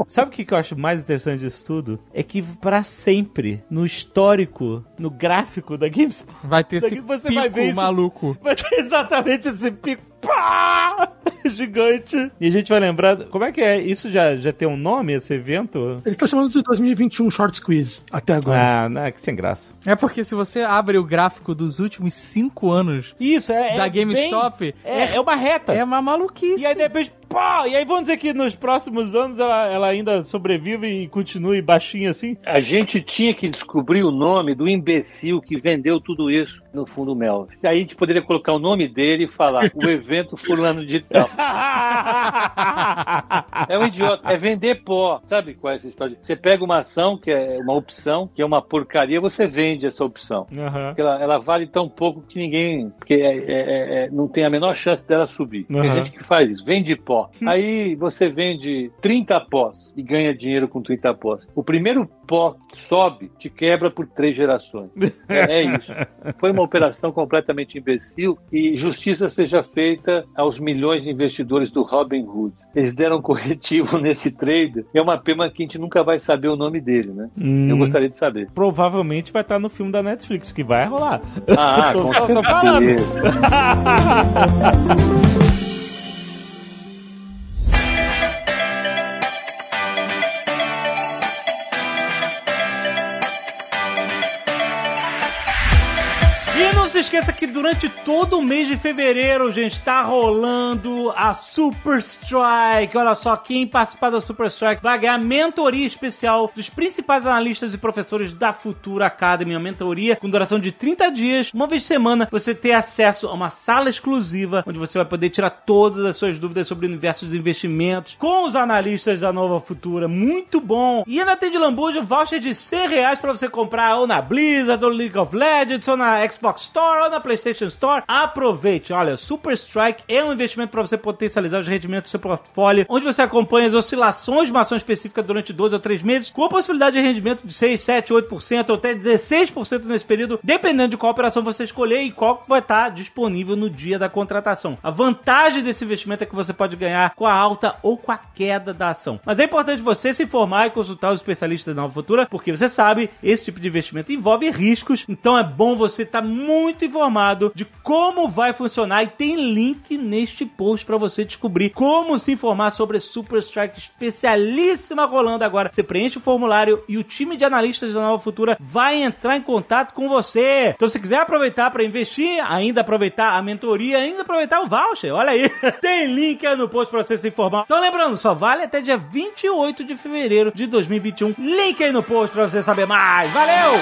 Sabe o que eu acho mais interessante disso tudo? É que para sempre, no histórico, no gráfico da GameSpot, vai ter esse pico maluco. Vai ter exatamente esse pico pá, [LAUGHS] gigante. E a gente vai lembrar. Como é que é? Isso já, já tem um nome, esse evento? Eles estão chamando de 2021 Short Squeeze, até agora. Ah, não, é que sem graça. É porque se você abre o gráfico dos últimos cinco anos Isso, é, da é GameStop, bem, é, é, uma reta. É uma maluquice. E aí depois, pá! E aí vamos dizer que nos próximos anos ela, ela ainda sobrevive e continue baixinha assim? A gente tinha que descobrir o nome do imbecil que vendeu tudo isso no fundo Melv. E aí a gente poderia colocar o nome dele e falar o [LAUGHS] evento fulano de tal. é um idiota. É vender pó. Sabe qual é essa história? Você pega uma ação, que é uma opção, que é uma porcaria, você vende essa opção. Uhum. Ela, ela, vale tão pouco que ninguém. Porque é, é, é, não tem a menor chance dela subir. Uhum. Tem gente que faz isso, vende pó. Aí você vende 30 pós e ganha dinheiro com 30 pós. O primeiro pó que sobe te quebra por três gerações. [LAUGHS] É, é isso. Foi uma operação completamente imbecil e justiça seja feita aos milhões de investidores do Robin Hood. Eles deram corretivo [LAUGHS] nesse trader é uma pena que a gente nunca vai saber o nome dele, né? Hum, Eu gostaria de saber. Provavelmente vai estar no filme da Netflix, que vai rolar. Ah, [LAUGHS] tô, com tô, certeza. Tô falando. Se esqueça que durante todo o mês de fevereiro, gente, tá rolando a Super Strike. Olha só, quem participar da Super Strike vai ganhar mentoria especial dos principais analistas e professores da Futura Academy. Uma mentoria com duração de 30 dias. Uma vez por semana, você ter acesso a uma sala exclusiva onde você vai poder tirar todas as suas dúvidas sobre o universo dos investimentos com os analistas da Nova Futura. Muito bom! E ainda tem de lambuja voucher de 100 reais pra você comprar ou na Blizzard, ou League of Legends, ou na Xbox Store Store ou na PlayStation Store. Aproveite. Olha, Super Strike é um investimento para você potencializar os rendimentos do seu portfólio, onde você acompanha as oscilações de uma ação específica durante 12 ou 3 meses, com a possibilidade de rendimento de 6, 7, 8% ou até 16% nesse período, dependendo de qual operação você escolher e qual vai estar disponível no dia da contratação. A vantagem desse investimento é que você pode ganhar com a alta ou com a queda da ação. Mas é importante você se informar e consultar os especialistas da Nova Futura, porque você sabe, esse tipo de investimento envolve riscos, então é bom você estar muito muito informado de como vai funcionar e tem link neste post para você descobrir como se informar sobre Super Strike especialíssima rolando agora. Você preenche o formulário e o time de analistas da Nova Futura vai entrar em contato com você. Então, se quiser aproveitar para investir, ainda aproveitar a mentoria, ainda aproveitar o voucher, olha aí. [LAUGHS] Tem link aí no post para você se informar. Então, lembrando, só vale até dia 28 de fevereiro de 2021. Link aí no post para você saber mais. Valeu!